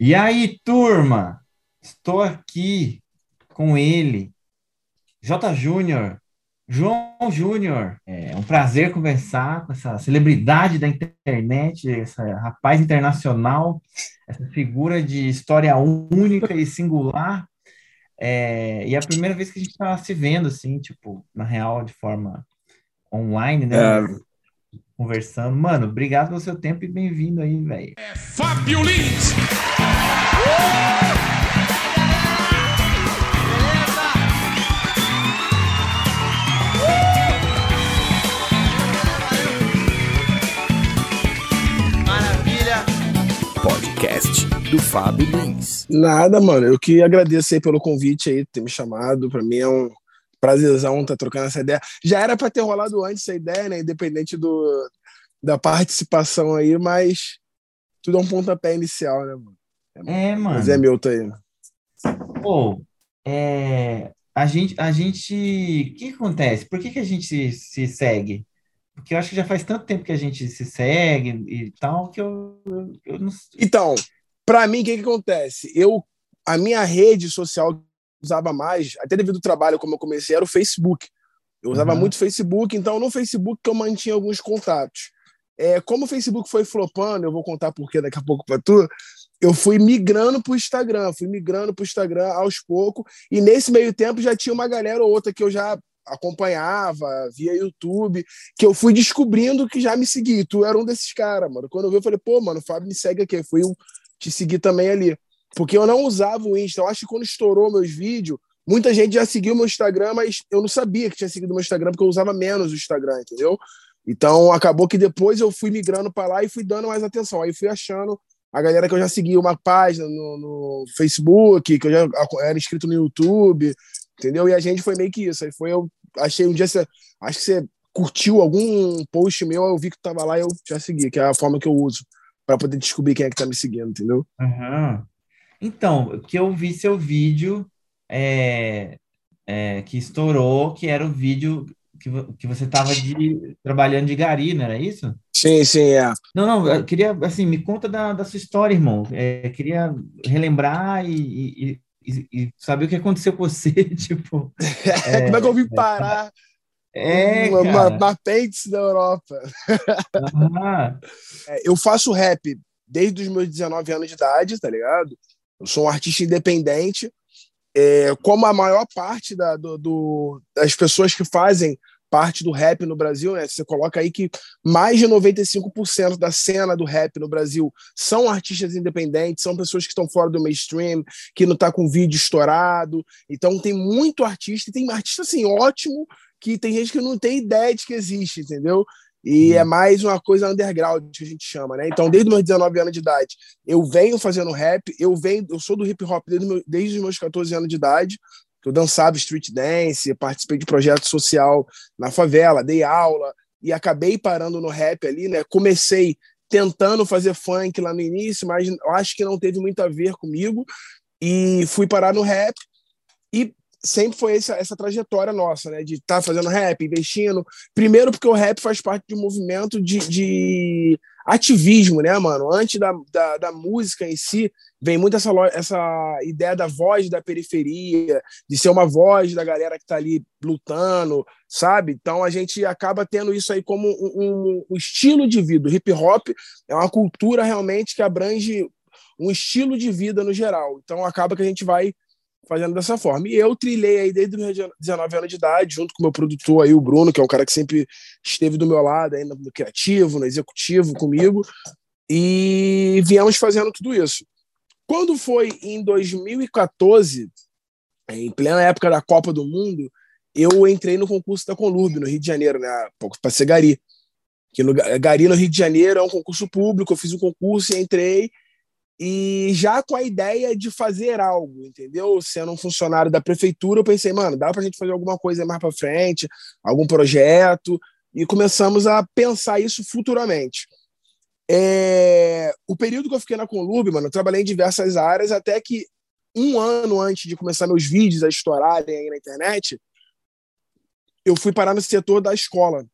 E aí, turma? Estou aqui com ele, J. Júnior, João Júnior. É um prazer conversar com essa celebridade da internet, essa rapaz internacional, essa figura de história única e singular. É, e é a primeira vez que a gente está se vendo, assim, tipo, na real, de forma online, né? É. Conversando. Mano, obrigado pelo seu tempo e bem-vindo aí, velho. É Fábio Lins! Uh! podcast do Fábio Lins. Nada, mano. Eu que agradeço aí pelo convite aí, ter me chamado. Para mim é um prazerzão tá trocando essa ideia. Já era para ter rolado antes essa ideia, né? Independente do, da participação aí, mas tudo é um pontapé inicial, né, mano? É, é mano. Mas é meu, tá aí. Pô, é, a gente, a gente, o que acontece? Por que, que a gente se, se segue? Porque eu acho que já faz tanto tempo que a gente se segue e tal, que eu, eu, eu não Então, para mim, o que, que acontece? Eu, a minha rede social usava mais, até devido ao trabalho, como eu comecei, era o Facebook. Eu usava uhum. muito Facebook, então no Facebook que eu mantinha alguns contatos. É, como o Facebook foi flopando, eu vou contar por que daqui a pouco para tu, eu fui migrando para o Instagram, fui migrando para o Instagram aos poucos, e nesse meio tempo já tinha uma galera ou outra que eu já acompanhava via YouTube, que eu fui descobrindo que já me seguia. Tu era um desses caras, mano. Quando eu vi, eu falei, pô, mano, o Fábio me segue aqui. Fui eu te seguir também ali. Porque eu não usava o Insta. Eu acho que quando estourou meus vídeos, muita gente já seguiu meu Instagram, mas eu não sabia que tinha seguido meu Instagram, porque eu usava menos o Instagram, entendeu? Então acabou que depois eu fui migrando para lá e fui dando mais atenção. Aí fui achando a galera que eu já seguia uma página no, no Facebook, que eu já era inscrito no YouTube, entendeu? E a gente foi meio que isso. Aí foi, eu achei um dia, você, acho que você curtiu algum post meu, eu vi que tava lá e eu já segui, que é a forma que eu uso para poder descobrir quem é que tá me seguindo, entendeu? Uhum. Então, que eu vi seu vídeo é, é, que estourou, que era o vídeo que, que você tava de, trabalhando de gari, não era isso? Sim, sim, é. Não, não, eu queria, assim, me conta da, da sua história, irmão. É, queria relembrar e, e, e, saber o que aconteceu com você, tipo. É, Como é que eu vim é, parar? É, uma, uma, uma pentes da Europa. é, eu faço rap desde os meus 19 anos de idade, tá ligado? Eu sou um artista independente. É, como a maior parte da, do, do, das pessoas que fazem parte do rap no Brasil, né? Você coloca aí que mais de 95% da cena do rap no Brasil são artistas independentes, são pessoas que estão fora do mainstream, que não tá com vídeo estourado. Então tem muito artista, e tem artista assim ótimo que tem gente que não tem ideia de que existe, entendeu? E é mais uma coisa underground que a gente chama, né? Então, desde meus 19 anos de idade, eu venho fazendo rap, eu venho, eu sou do hip hop desde, meu, desde os meus 14 anos de idade eu dançava street dance, participei de projeto social na favela, dei aula e acabei parando no rap ali, né? Comecei tentando fazer funk lá no início, mas acho que não teve muito a ver comigo e fui parar no rap e sempre foi essa, essa trajetória nossa, né? De estar tá fazendo rap, investindo. Primeiro porque o rap faz parte de um movimento de, de ativismo, né, mano? Antes da, da, da, música em si, vem muito essa, essa ideia da voz da periferia, de ser uma voz da galera que tá ali lutando, sabe? Então a gente acaba tendo isso aí como um, um, estilo de vida. O hip hop é uma cultura realmente que abrange um estilo de vida no geral. Então acaba que a gente vai fazendo dessa forma. E eu trilhei aí desde os 19 anos de idade, junto com meu produtor aí, o Bruno, que é um cara que sempre esteve do meu lado aí no criativo, no executivo comigo, e viemos fazendo tudo isso. Quando foi em 2014, em plena época da Copa do Mundo, eu entrei no concurso da Conlurb, no Rio de Janeiro, né, para ser Gari. Que no Gari, no Rio de Janeiro, é um concurso público, eu fiz um concurso e entrei, e já com a ideia de fazer algo, entendeu? Sendo um funcionário da prefeitura, eu pensei, mano, dá pra gente fazer alguma coisa mais para frente, algum projeto, e começamos a pensar isso futuramente. É... O período que eu fiquei na Conlurb, mano, eu trabalhei em diversas áreas, até que um ano antes de começar meus vídeos a estourarem aí na internet, eu fui parar no setor da escola.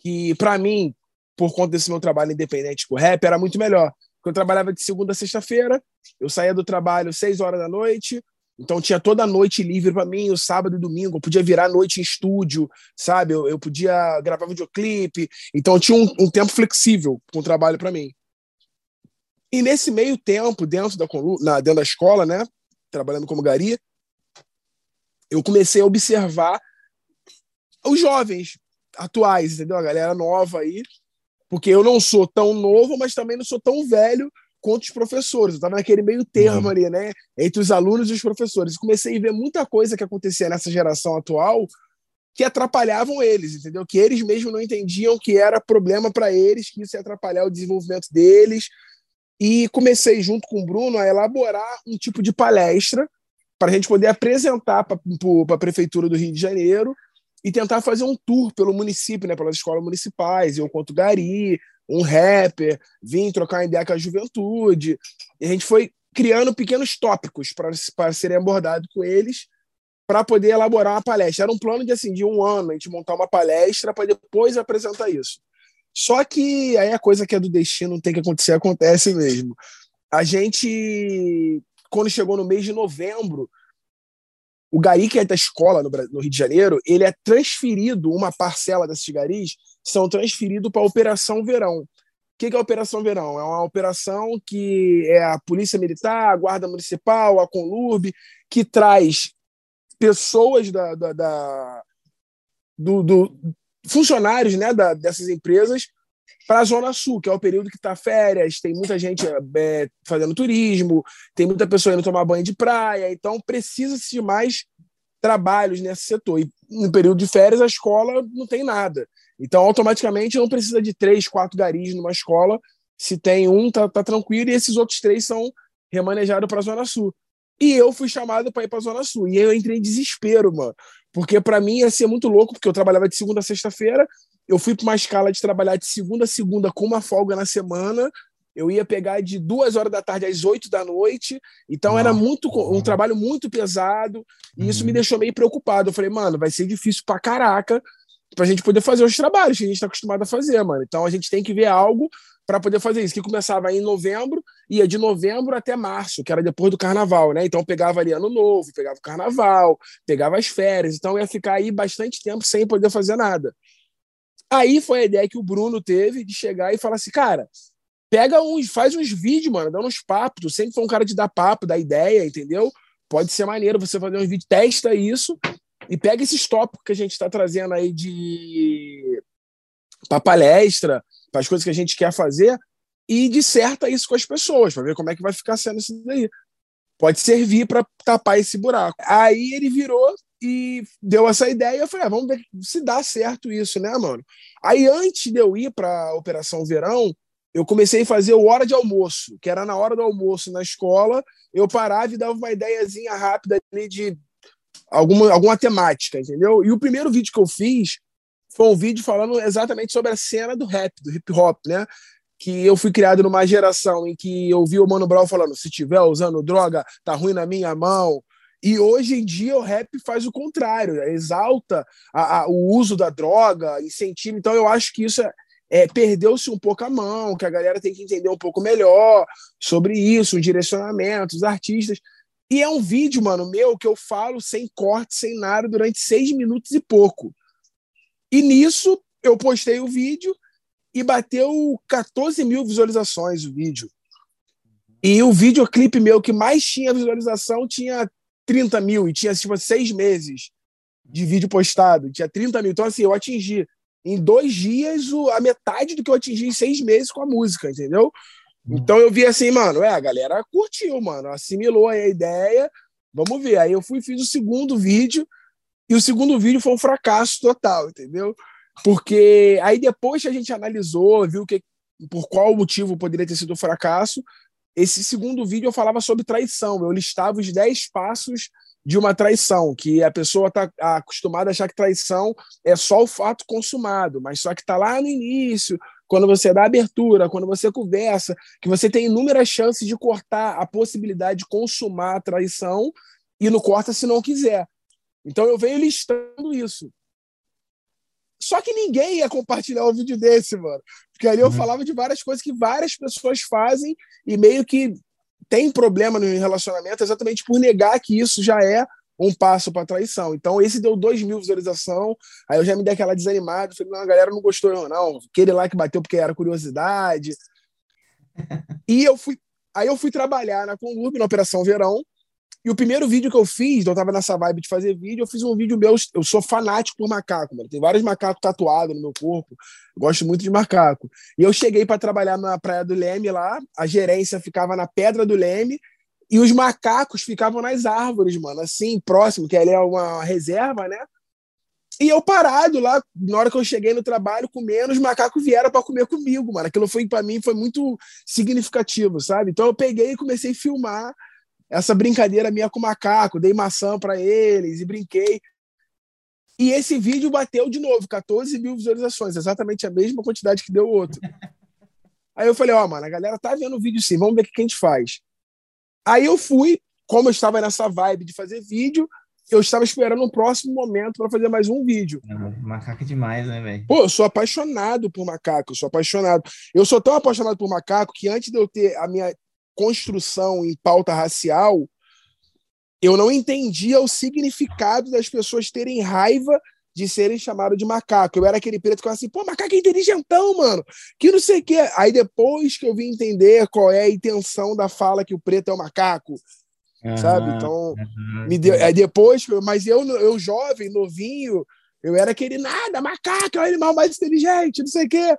Que, para mim, por conta desse meu trabalho independente com rap, era muito melhor eu trabalhava de segunda a sexta-feira, eu saía do trabalho seis horas da noite, então tinha toda a noite livre para mim, o sábado e domingo, eu podia virar noite em estúdio, sabe? Eu, eu podia gravar videoclipe, então tinha um, um tempo flexível com o trabalho para mim. E nesse meio tempo, dentro da, na, dentro da escola, né, trabalhando como gari, eu comecei a observar os jovens atuais, entendeu? A galera nova aí, porque eu não sou tão novo, mas também não sou tão velho quanto os professores. Eu estava naquele meio termo uhum. ali, né? Entre os alunos e os professores. Comecei a ver muita coisa que acontecia nessa geração atual que atrapalhavam eles, entendeu? Que eles mesmos não entendiam que era problema para eles, que isso ia atrapalhar o desenvolvimento deles. E comecei, junto com o Bruno, a elaborar um tipo de palestra para a gente poder apresentar para a Prefeitura do Rio de Janeiro e tentar fazer um tour pelo município, né, pelas escolas municipais. Eu, quanto Gari, um rapper, vim trocar ideia com a juventude. E a gente foi criando pequenos tópicos para serem abordados com eles para poder elaborar uma palestra. Era um plano de assim de um ano, a gente montar uma palestra para depois apresentar isso. Só que aí a coisa que é do destino tem que acontecer, acontece mesmo. A gente, quando chegou no mês de novembro, o gari que é da escola no, no Rio de Janeiro, ele é transferido, uma parcela desses garis são transferidos para a Operação Verão. O que, que é a Operação Verão? É uma operação que é a Polícia Militar, a Guarda Municipal, a Conlurb, que traz pessoas da, da, da do, do, funcionários né, da, dessas empresas para a Zona Sul, que é o período que está férias, tem muita gente é, fazendo turismo, tem muita pessoa indo tomar banho de praia, então precisa-se de mais trabalhos nesse setor. E no período de férias, a escola não tem nada. Então, automaticamente, não precisa de três, quatro garis numa escola. Se tem um, tá, tá tranquilo, e esses outros três são remanejados para a Zona Sul. E eu fui chamado para ir para a Zona Sul. E eu entrei em desespero, mano. Porque para mim ia ser muito louco, porque eu trabalhava de segunda a sexta-feira, eu fui para uma escala de trabalhar de segunda a segunda com uma folga na semana. Eu ia pegar de duas horas da tarde às oito da noite. Então era muito um trabalho muito pesado. E uhum. isso me uhum. deixou meio preocupado. Eu falei, mano, vai ser difícil pra caraca pra gente poder fazer os trabalhos que a gente está acostumado a fazer, mano. Então a gente tem que ver algo para poder fazer isso, que começava em novembro, ia de novembro até março, que era depois do carnaval, né? Então pegava ali ano novo, pegava o carnaval, pegava as férias, então ia ficar aí bastante tempo sem poder fazer nada. Aí foi a ideia que o Bruno teve de chegar e falar assim, cara, pega uns, faz uns vídeos, mano, dando uns papos, tu sempre foi um cara de dar papo, dar ideia, entendeu? Pode ser maneiro você fazer uns vídeos, testa isso e pega esses tópicos que a gente está trazendo aí de para palestra, para as coisas que a gente quer fazer e disserta isso com as pessoas, para ver como é que vai ficar sendo isso daí. Pode servir para tapar esse buraco. Aí ele virou e deu essa ideia. Eu falei, ah, vamos ver se dá certo isso, né, mano? Aí antes de eu ir para Operação Verão, eu comecei a fazer o hora de almoço, que era na hora do almoço na escola. Eu parava e dava uma ideiazinha rápida ali de alguma, alguma temática, entendeu? E o primeiro vídeo que eu fiz foi um vídeo falando exatamente sobre a cena do rap, do hip hop, né? Que eu fui criado numa geração em que eu vi o Mano Brown falando: se tiver usando droga, tá ruim na minha mão. E hoje em dia o rap faz o contrário, exalta a, a, o uso da droga, incentiva. Então eu acho que isso é, é, perdeu-se um pouco a mão, que a galera tem que entender um pouco melhor sobre isso, o direcionamento, os artistas. E é um vídeo, mano, meu, que eu falo sem corte, sem nada, durante seis minutos e pouco. E nisso eu postei o vídeo e bateu 14 mil visualizações o vídeo. E o videoclipe meu que mais tinha visualização tinha 30 mil e tinha tipo seis meses de vídeo postado, tinha 30 mil. Então, assim, eu atingi em dois dias o, a metade do que eu atingi em seis meses com a música, entendeu? Uhum. Então eu vi assim, mano, é, a galera curtiu, mano, assimilou a ideia, vamos ver. Aí eu fui fiz o segundo vídeo e o segundo vídeo foi um fracasso total, entendeu? Porque aí depois que a gente analisou, viu que por qual motivo poderia ter sido um fracasso, esse segundo vídeo eu falava sobre traição. Eu listava os 10 passos de uma traição, que a pessoa está acostumada a achar que traição é só o fato consumado, mas só que está lá no início, quando você dá abertura, quando você conversa, que você tem inúmeras chances de cortar a possibilidade de consumar a traição e não corta se não quiser. Então eu venho listando isso. Só que ninguém ia compartilhar um vídeo desse, mano. Porque ali eu uhum. falava de várias coisas que várias pessoas fazem e meio que tem problema no relacionamento exatamente por negar que isso já é um passo para traição. Então, esse deu 2 mil visualização. Aí eu já me dei aquela desanimada. Falei, não, a galera não gostou, não. não. Aquele lá que bateu porque era curiosidade. e eu fui. Aí eu fui trabalhar na Conlub, na Operação Verão. E o primeiro vídeo que eu fiz, eu tava nessa vibe de fazer vídeo, eu fiz um vídeo meu. Eu sou fanático por macaco, mano. Tem vários macacos tatuados no meu corpo. Gosto muito de macaco. E eu cheguei para trabalhar na Praia do Leme lá. A gerência ficava na Pedra do Leme e os macacos ficavam nas árvores, mano, assim, próximo, que ali é uma reserva, né? E eu parado lá, na hora que eu cheguei no trabalho, comendo, os macacos vieram para comer comigo, mano. Aquilo foi para mim foi muito significativo, sabe? Então eu peguei e comecei a filmar essa brincadeira minha com o macaco, dei maçã para eles e brinquei. E esse vídeo bateu de novo, 14 mil visualizações, exatamente a mesma quantidade que deu o outro. Aí eu falei, ó, oh, mano, a galera tá vendo o vídeo sim, vamos ver o que a gente faz. Aí eu fui, como eu estava nessa vibe de fazer vídeo, eu estava esperando um próximo momento para fazer mais um vídeo. macaco é demais, né, velho? Pô, eu sou apaixonado por macaco, eu sou apaixonado. Eu sou tão apaixonado por macaco que antes de eu ter a minha construção em pauta racial, eu não entendia o significado das pessoas terem raiva de serem chamados de macaco. Eu era aquele preto que falava assim, pô, macaco é inteligentão, mano. Que não sei o quê. Aí depois que eu vim entender qual é a intenção da fala que o preto é o macaco, uhum, sabe? Então, uhum, me deu. Aí depois, mas eu, eu jovem, novinho, eu era aquele nada, macaco é o animal mais inteligente, não sei o quê.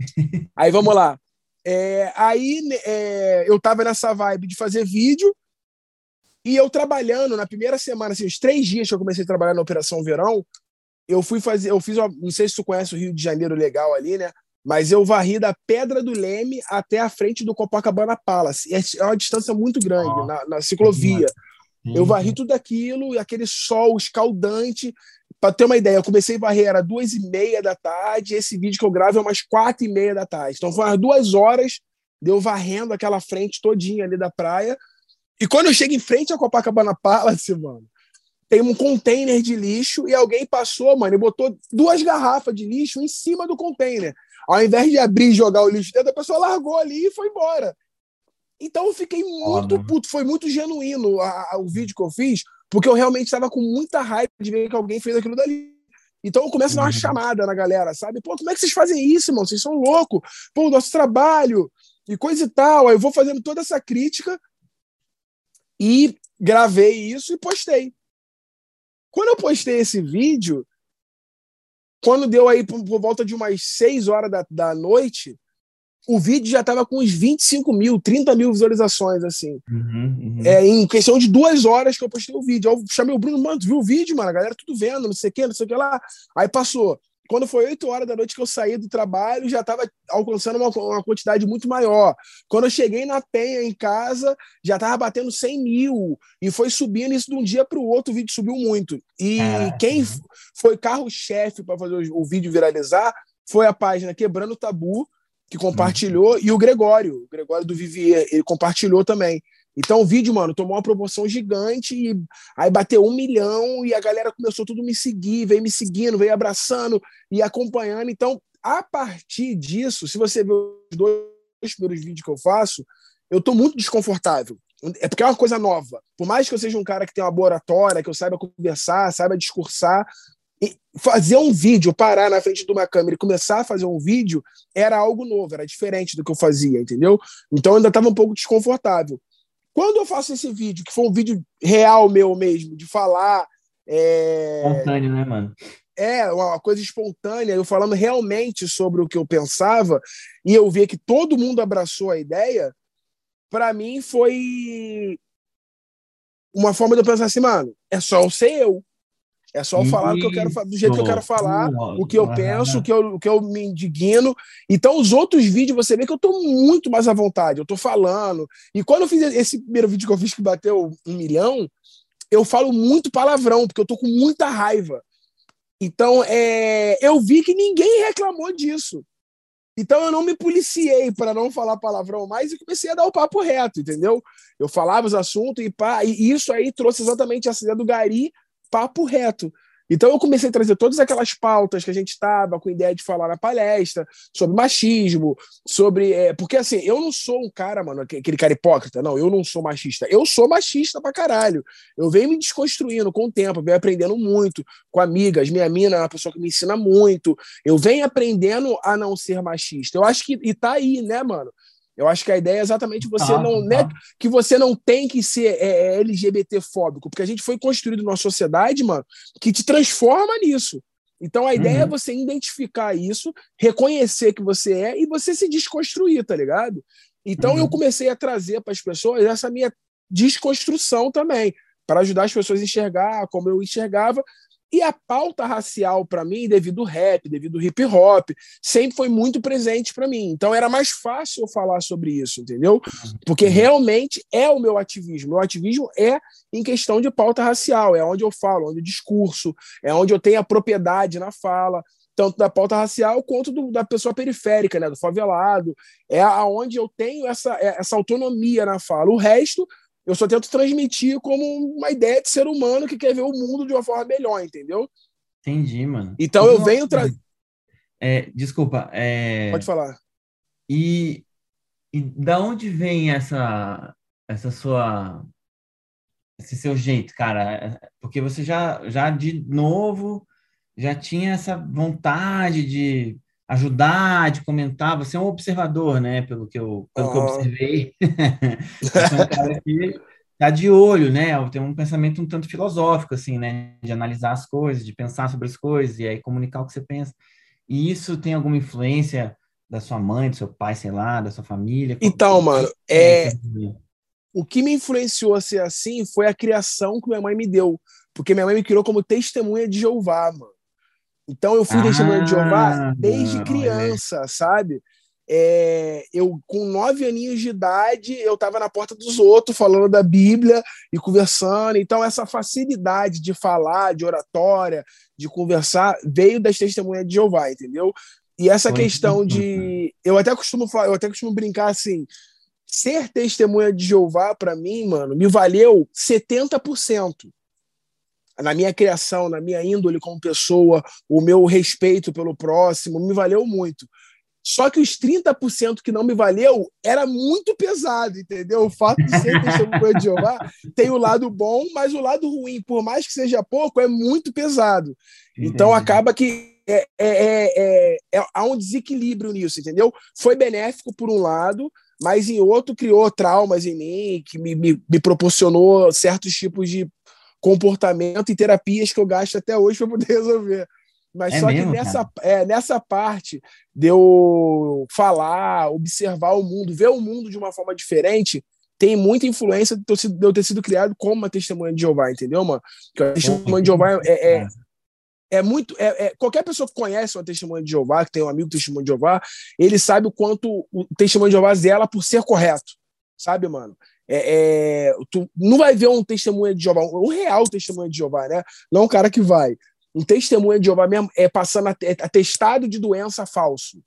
aí vamos lá. É, aí é, eu tava nessa vibe de fazer vídeo e eu trabalhando na primeira semana, assim, os três dias que eu comecei a trabalhar na Operação Verão, eu fui fazer, eu fiz, uma, não sei se tu conhece o Rio de Janeiro legal ali, né? Mas eu varri da Pedra do Leme até a frente do Copacabana Palace. É uma distância muito grande na, na, ciclovia. Uhum. Eu varri tudo aquilo, aquele sol escaldante. Para ter uma ideia, eu comecei a varrer era duas e meia da tarde. Esse vídeo que eu gravo é umas quatro e meia da tarde. Então foram umas duas horas de eu varrendo aquela frente todinha ali da praia. E quando eu chego em frente ao Copacabana Palace, mano, tem um container de lixo e alguém passou, mano, e botou duas garrafas de lixo em cima do container. Ao invés de abrir e jogar o lixo dentro, a pessoa largou ali e foi embora. Então eu fiquei muito oh, puto, foi muito genuíno a, a, o vídeo que eu fiz, porque eu realmente estava com muita raiva de ver que alguém fez aquilo dali. Então eu começo a dar uma uhum. chamada na galera, sabe? Pô, como é que vocês fazem isso, irmão? Vocês são loucos. Pô, o nosso trabalho e coisa e tal. Aí eu vou fazendo toda essa crítica e gravei isso e postei. Quando eu postei esse vídeo, quando deu aí por, por volta de umas 6 horas da, da noite, o vídeo já estava com uns 25 mil, 30 mil visualizações, assim. Uhum, uhum. É, em questão de duas horas que eu postei o vídeo. Eu chamei o Bruno, mano, viu o vídeo, mano? A galera tudo vendo, não sei o que, não sei o que lá. Aí passou. Quando foi 8 horas da noite que eu saí do trabalho, já estava alcançando uma, uma, quantidade muito maior. Quando eu cheguei na Penha em casa, já estava batendo 100 mil. E foi subindo isso de um dia para o outro, o vídeo subiu muito. E quem foi carro-chefe para fazer o, o vídeo viralizar foi a página Quebrando o Tabu, que compartilhou, e o Gregório, o Gregório do Vivier, ele compartilhou também. Então o vídeo, mano, tomou uma proporção gigante e aí bateu um milhão e a galera começou tudo me seguir, veio me seguindo, veio abraçando e acompanhando. Então, a partir disso, se você ver os dois primeiros vídeos que eu faço, eu tô muito desconfortável. É porque é uma coisa nova. Por mais que eu seja um cara que tenha uma boa oratória, que eu saiba conversar, saiba discursar, fazer um vídeo, parar na frente de uma câmera e começar a fazer um vídeo era algo novo, era diferente do que eu fazia, entendeu? Então eu ainda estava um pouco desconfortável. Quando eu faço esse vídeo, que foi um vídeo real meu mesmo, de falar. É... Espontâneo, né, mano? É, uma coisa espontânea, eu falando realmente sobre o que eu pensava, e eu vi que todo mundo abraçou a ideia, para mim foi uma forma de eu pensar assim, mano, é só eu ser eu. É só falar o que eu quero, do jeito que eu quero falar, o que eu penso, o que eu, o que eu me indigno. Então, os outros vídeos, você vê que eu tô muito mais à vontade, eu tô falando. E quando eu fiz esse primeiro vídeo que eu fiz que bateu um milhão, eu falo muito palavrão, porque eu tô com muita raiva. Então, é, eu vi que ninguém reclamou disso. Então, eu não me policiei para não falar palavrão mais e comecei a dar o papo reto, entendeu? Eu falava os assuntos e pá, e isso aí trouxe exatamente essa ideia do Gari papo reto. Então eu comecei a trazer todas aquelas pautas que a gente estava com ideia de falar na palestra, sobre machismo, sobre. É, porque assim, eu não sou um cara, mano, aquele cara hipócrita, não, eu não sou machista. Eu sou machista pra caralho. Eu venho me desconstruindo com o tempo, venho aprendendo muito com amigas. Minha mina é uma pessoa que me ensina muito. Eu venho aprendendo a não ser machista. Eu acho que. E tá aí, né, mano? Eu acho que a ideia é exatamente você ah, não. Né, que você não tem que ser é, é LGBT fóbico, porque a gente foi construído numa sociedade, mano, que te transforma nisso. Então a ideia é uhum. é você identificar isso, reconhecer que você é e você se desconstruir, tá ligado? Então uhum. eu comecei a trazer para as pessoas essa minha desconstrução também, para ajudar as pessoas a enxergar como eu enxergava e a pauta racial, para mim, devido ao rap, devido ao hip hop, sempre foi muito presente para mim. Então era mais fácil eu falar sobre isso, entendeu? Porque realmente é o meu ativismo. Meu ativismo é em questão de pauta racial, é onde eu falo, onde eu discurso, é onde eu tenho a propriedade na fala tanto da pauta racial quanto do, da pessoa periférica, né, do favelado. É aonde eu tenho essa, essa autonomia na fala. O resto eu só tento transmitir como uma ideia de ser humano que quer ver o mundo de uma forma melhor, entendeu? Entendi, mano. Então eu venho trazer. É, desculpa. É... Pode falar. E, e da onde vem essa, essa sua. Esse seu jeito, cara? Porque você já, já de novo já tinha essa vontade de ajudar, de comentar. Você é um observador, né? Pelo que eu, pelo oh. que eu observei. Você é um cara que tá de olho, né? Tem um pensamento um tanto filosófico, assim, né? De analisar as coisas, de pensar sobre as coisas e aí comunicar o que você pensa. E isso tem alguma influência da sua mãe, do seu pai, sei lá, da sua família? Então, mano, é... o que me influenciou a ser assim foi a criação que minha mãe me deu. Porque minha mãe me criou como testemunha de Jeová, mano. Então eu fui ah, testemunha de Jeová desde criança, sabe? É, eu, com nove aninhos de idade, eu estava na porta dos outros falando da Bíblia e conversando. Então, essa facilidade de falar, de oratória, de conversar, veio das testemunhas de Jeová, entendeu? E essa Foi questão de. Eu até costumo falar, eu até costumo brincar assim. Ser testemunha de Jeová, para mim, mano, me valeu 70% na minha criação, na minha índole como pessoa, o meu respeito pelo próximo, me valeu muito. Só que os 30% que não me valeu era muito pesado, entendeu? O fato de ser testemunha de Jeová tem o lado bom, mas o lado ruim, por mais que seja pouco, é muito pesado. Entendi. Então acaba que é, é, é, é, há um desequilíbrio nisso, entendeu? Foi benéfico por um lado, mas em outro criou traumas em mim, que me, me, me proporcionou certos tipos de comportamento e terapias que eu gasto até hoje para poder resolver. Mas é só mesmo, que nessa, é, nessa parte de eu falar, observar o mundo, ver o mundo de uma forma diferente, tem muita influência de eu ter sido criado como uma testemunha de Jeová, entendeu, mano? Porque a testemunha de Jeová é, é, é muito. É, é, qualquer pessoa que conhece uma testemunha de Jeová, que tem um amigo testemunha de Jeová, ele sabe o quanto o testemunho de Jeová zela por ser correto, sabe, mano? É, é, tu não vai ver um testemunho de Jeová, um real testemunho de Jeová, né? Não um cara que vai. Um testemunho de Jeová mesmo é passando atestado de doença falso.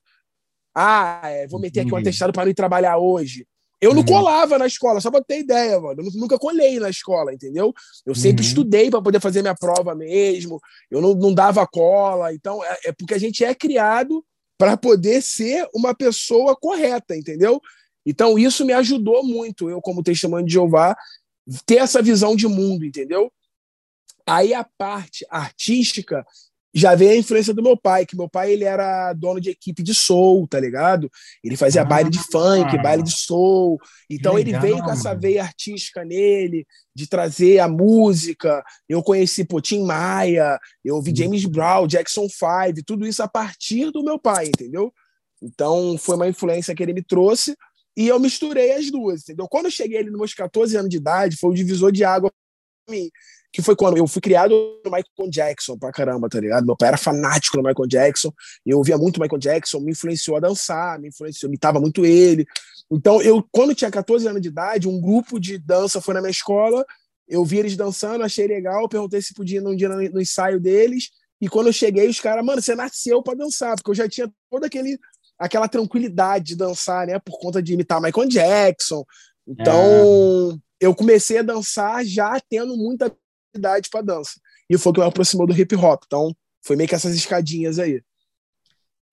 Ah, é, vou meter aqui um atestado para ir trabalhar hoje. Eu não uhum. colava na escola, só para ter ideia, mano. Eu nunca colei na escola, entendeu? Eu sempre uhum. estudei para poder fazer minha prova mesmo. Eu não, não dava cola. Então, é, é porque a gente é criado para poder ser uma pessoa correta, entendeu? Então, isso me ajudou muito, eu, como testemunho de Jeová, ter essa visão de mundo, entendeu? Aí a parte artística já veio a influência do meu pai, que meu pai ele era dono de equipe de soul, tá ligado? Ele fazia ah, baile de funk, baile de soul. Então legal, ele veio com essa veia artística nele, de trazer a música. Eu conheci pô, Tim Maia, eu ouvi James Brown, Jackson 5, tudo isso a partir do meu pai, entendeu? Então foi uma influência que ele me trouxe. E eu misturei as duas, entendeu? Quando eu cheguei ali nos meus 14 anos de idade, foi o divisor de água pra mim. Que foi quando eu fui criado no Michael Jackson pra caramba, tá ligado? Meu pai era fanático no Michael Jackson, eu ouvia muito Michael Jackson, me influenciou a dançar, me influenciou, imitava muito ele. Então, eu, quando tinha 14 anos de idade, um grupo de dança foi na minha escola, eu vi eles dançando, achei legal, perguntei se podia ir num dia no, no ensaio deles, e quando eu cheguei, os caras, mano, você nasceu para dançar, porque eu já tinha todo aquele aquela tranquilidade de dançar, né? Por conta de imitar Michael Jackson. Então, é. eu comecei a dançar já tendo muita habilidade para dança. e foi o que me aproximou do hip hop. Então, foi meio que essas escadinhas aí.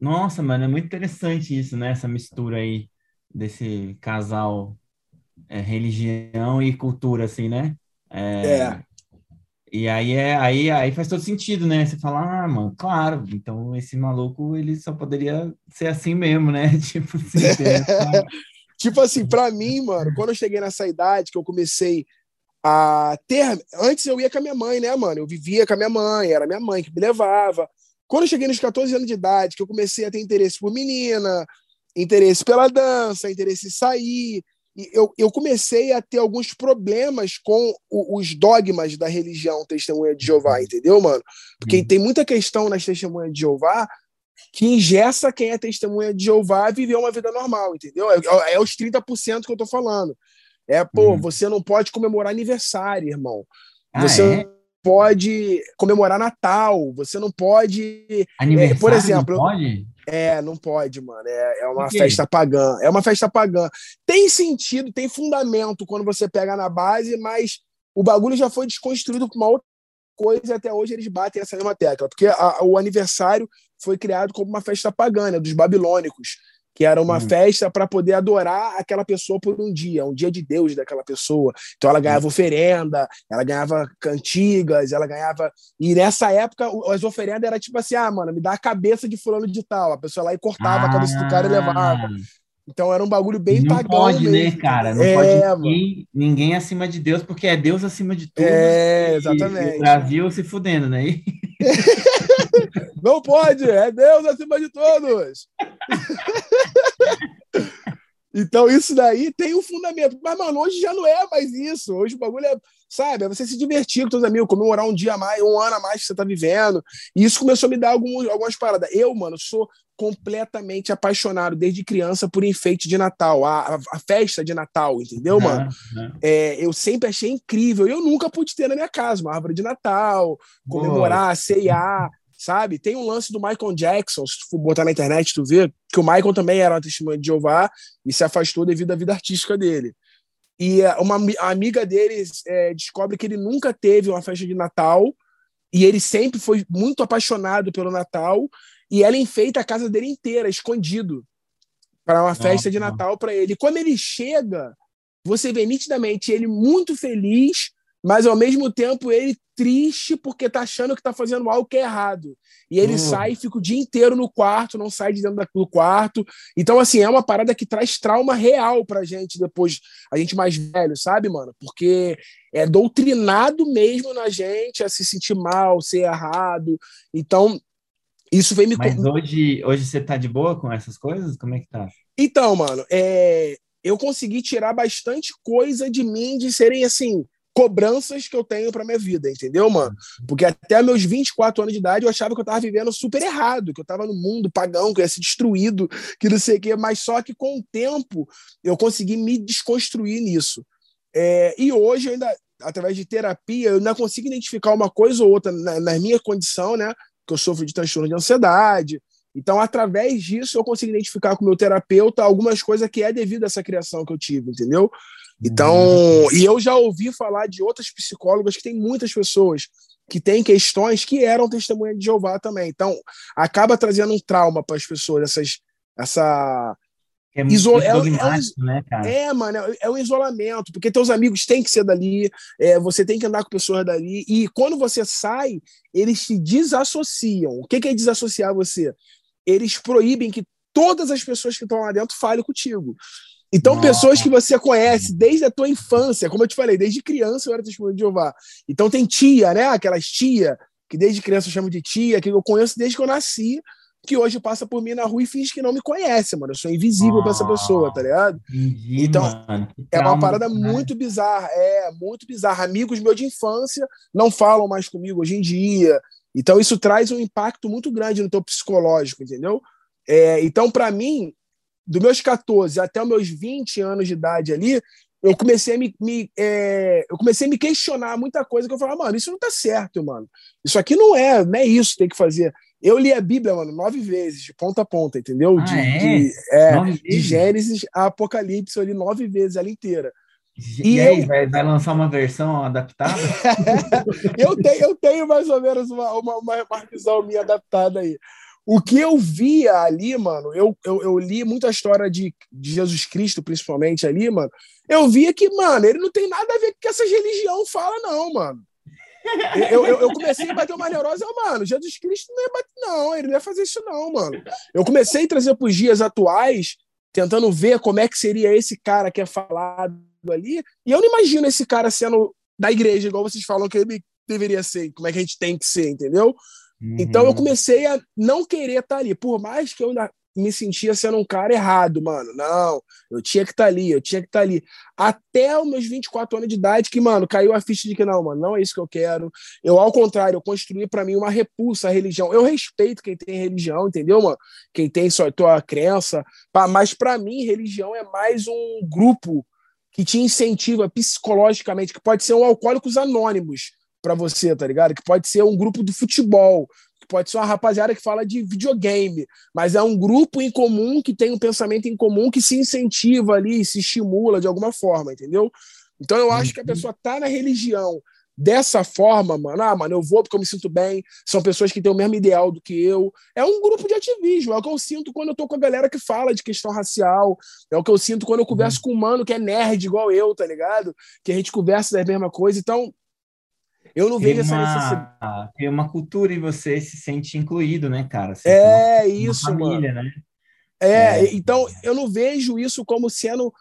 Nossa, mano, é muito interessante isso, né? Essa mistura aí desse casal é, religião e cultura, assim, né? É. é. E aí, é, aí, aí faz todo sentido, né? Você fala, ah, mano, claro, então esse maluco, ele só poderia ser assim mesmo, né? Tipo assim, tipo assim, pra mim, mano, quando eu cheguei nessa idade, que eu comecei a ter... Antes eu ia com a minha mãe, né, mano? Eu vivia com a minha mãe, era minha mãe que me levava. Quando eu cheguei nos 14 anos de idade, que eu comecei a ter interesse por menina, interesse pela dança, interesse em sair, eu, eu comecei a ter alguns problemas com o, os dogmas da religião Testemunha de Jeová, uhum. entendeu, mano? Porque uhum. tem muita questão nas Testemunhas de Jeová que ingessa quem é Testemunha de Jeová a viver uma vida normal, entendeu? É, é, é os 30% que eu tô falando. É, pô, uhum. você não pode comemorar aniversário, irmão. Ah, você é? pode comemorar Natal, você não pode. Aniversário é, por exemplo, não pode? É, não pode, mano. É, é uma festa pagã. É uma festa pagã. Tem sentido, tem fundamento quando você pega na base, mas o bagulho já foi desconstruído por uma outra coisa e até hoje eles batem essa mesma tecla. Porque a, o aniversário foi criado como uma festa pagã, né, dos babilônicos que era uma hum. festa para poder adorar aquela pessoa por um dia, um dia de Deus daquela pessoa. Então ela ganhava hum. oferenda, ela ganhava cantigas, ela ganhava. E nessa época as oferendas era tipo assim: ah, mano, me dá a cabeça de fulano de tal. A pessoa lá e cortava ah. a cabeça do cara e levava. Então era um bagulho bem não pagão. Pode, né, mesmo. né, cara? Não é, pode ninguém, ninguém, acima de Deus, porque é Deus acima de tudo. É, exatamente. E o Brasil se fudendo, né? Não pode, é Deus acima de todos. Então, isso daí tem um fundamento. Mas, mano, hoje já não é mais isso. Hoje o bagulho é, sabe, é você se divertir com seus amigos, comemorar um dia a mais, um ano a mais que você tá vivendo. E isso começou a me dar alguns, algumas paradas. Eu, mano, sou completamente apaixonado desde criança por enfeite de Natal, a, a, festa de Natal, entendeu, mano? Uhum. É, eu sempre achei incrível. Eu nunca pude ter na minha casa uma árvore de Natal, comemorar, ceiar sabe? Tem um lance do Michael Jackson, se tu botar na internet, tu vê, que o Michael também era uma testemunha de Jeová e se afastou devido à vida artística dele. E é, uma amiga dele é, descobre que ele nunca teve uma festa de Natal e ele sempre foi muito apaixonado pelo Natal e ela enfeita a casa dele inteira, escondido, para uma festa de Natal para ele. Quando ele chega, você vê nitidamente ele muito feliz, mas ao mesmo tempo ele triste porque tá achando que tá fazendo algo que é errado. E ele uhum. sai e fica o dia inteiro no quarto, não sai de dentro do quarto. Então, assim, é uma parada que traz trauma real pra gente depois, a gente mais velho, sabe, mano? Porque é doutrinado mesmo na gente a se sentir mal, ser errado. Então, isso vem me. Mas hoje, hoje você tá de boa com essas coisas? Como é que tá? Então, mano, é... eu consegui tirar bastante coisa de mim de serem assim cobranças que eu tenho para minha vida, entendeu, mano? Porque até meus 24 anos de idade eu achava que eu tava vivendo super errado, que eu tava no mundo pagão, que eu ia ser destruído, que não sei o quê, mas só que com o tempo eu consegui me desconstruir nisso. É, e hoje, ainda, através de terapia, eu ainda consigo identificar uma coisa ou outra na, na minha condição, né? Que eu sofro de transtorno de ansiedade. Então, através disso, eu consigo identificar com o meu terapeuta algumas coisas que é devido a essa criação que eu tive, entendeu? Então, uhum. e eu já ouvi falar de outras psicólogas que tem muitas pessoas que têm questões que eram testemunha de Jeová também. Então, acaba trazendo um trauma para as pessoas, essas, essa. É, Iso é, é, um, né, é, mano, é, é um isolamento, porque teus amigos têm que ser dali, é, você tem que andar com pessoas dali, e quando você sai, eles se desassociam. O que, que é desassociar você? Eles proíbem que todas as pessoas que estão lá dentro falem contigo. Então, Nossa. pessoas que você conhece desde a tua infância, como eu te falei, desde criança eu era testemunho de Jeová. Então tem tia, né? Aquelas tia, que desde criança eu chamo de tia, que eu conheço desde que eu nasci, que hoje passa por mim na rua e finge que não me conhece, mano. Eu sou invisível para essa pessoa, tá ligado? Entendi, então, mano. é uma parada né? muito bizarra. É, muito bizarra. Amigos meus de infância não falam mais comigo hoje em dia. Então, isso traz um impacto muito grande no teu psicológico, entendeu? É, então, para mim, dos meus 14 até os meus 20 anos de idade ali, eu comecei a me, me é, eu comecei a me questionar muita coisa que eu falava, mano, isso não tá certo, mano. Isso aqui não é, não é isso que tem que fazer. Eu li a Bíblia, mano, nove vezes, de ponta a ponta, entendeu? Ah, de, é? de, é, de Gênesis a Apocalipse, eu li nove vezes ela inteira. E, e aí, eu... vai, vai, lançar uma versão adaptada? eu, tenho, eu tenho mais ou menos uma, uma, uma minha adaptada aí. O que eu via ali, mano, eu, eu, eu li muita história de, de, Jesus Cristo, principalmente ali, mano. Eu via que, mano, ele não tem nada a ver com o que essa religião fala, não, mano. Eu, eu, eu, comecei a bater uma neurose, mano, Jesus Cristo não ia bater, não, ele não ia fazer isso, não, mano. Eu comecei a trazer para os dias atuais, tentando ver como é que seria esse cara que é falado ali, e eu não imagino esse cara sendo da igreja, igual vocês falam que ele deveria ser, como é que a gente tem que ser, entendeu? Uhum. Então eu comecei a não querer estar ali, por mais que eu ainda me sentia sendo um cara errado, mano. Não, eu tinha que estar ali, eu tinha que estar ali. Até os meus 24 anos de idade, que, mano, caiu a ficha de que não, mano, não é isso que eu quero. Eu, ao contrário, eu construí para mim uma repulsa à religião. Eu respeito quem tem religião, entendeu, mano? Quem tem sua tua crença. Mas para mim, religião é mais um grupo que te incentiva psicologicamente, que pode ser um Alcoólicos Anônimos para você, tá ligado? Que pode ser um grupo do futebol, que pode ser uma rapaziada que fala de videogame, mas é um grupo em comum que tem um pensamento em comum que se incentiva ali, se estimula de alguma forma, entendeu? Então eu acho que a uhum. pessoa tá na religião dessa forma, mano, ah, mano, eu vou porque eu me sinto bem, são pessoas que têm o mesmo ideal do que eu. É um grupo de ativismo, é o que eu sinto quando eu tô com a galera que fala de questão racial, é o que eu sinto quando eu converso uhum. com um mano que é nerd igual eu, tá ligado? Que a gente conversa da mesma coisa, então eu não vejo essa necessidade. Tem uma cultura e você se sente incluído, né, cara? Você é isso, família, mano. Né? É, é, então eu não vejo isso como sendo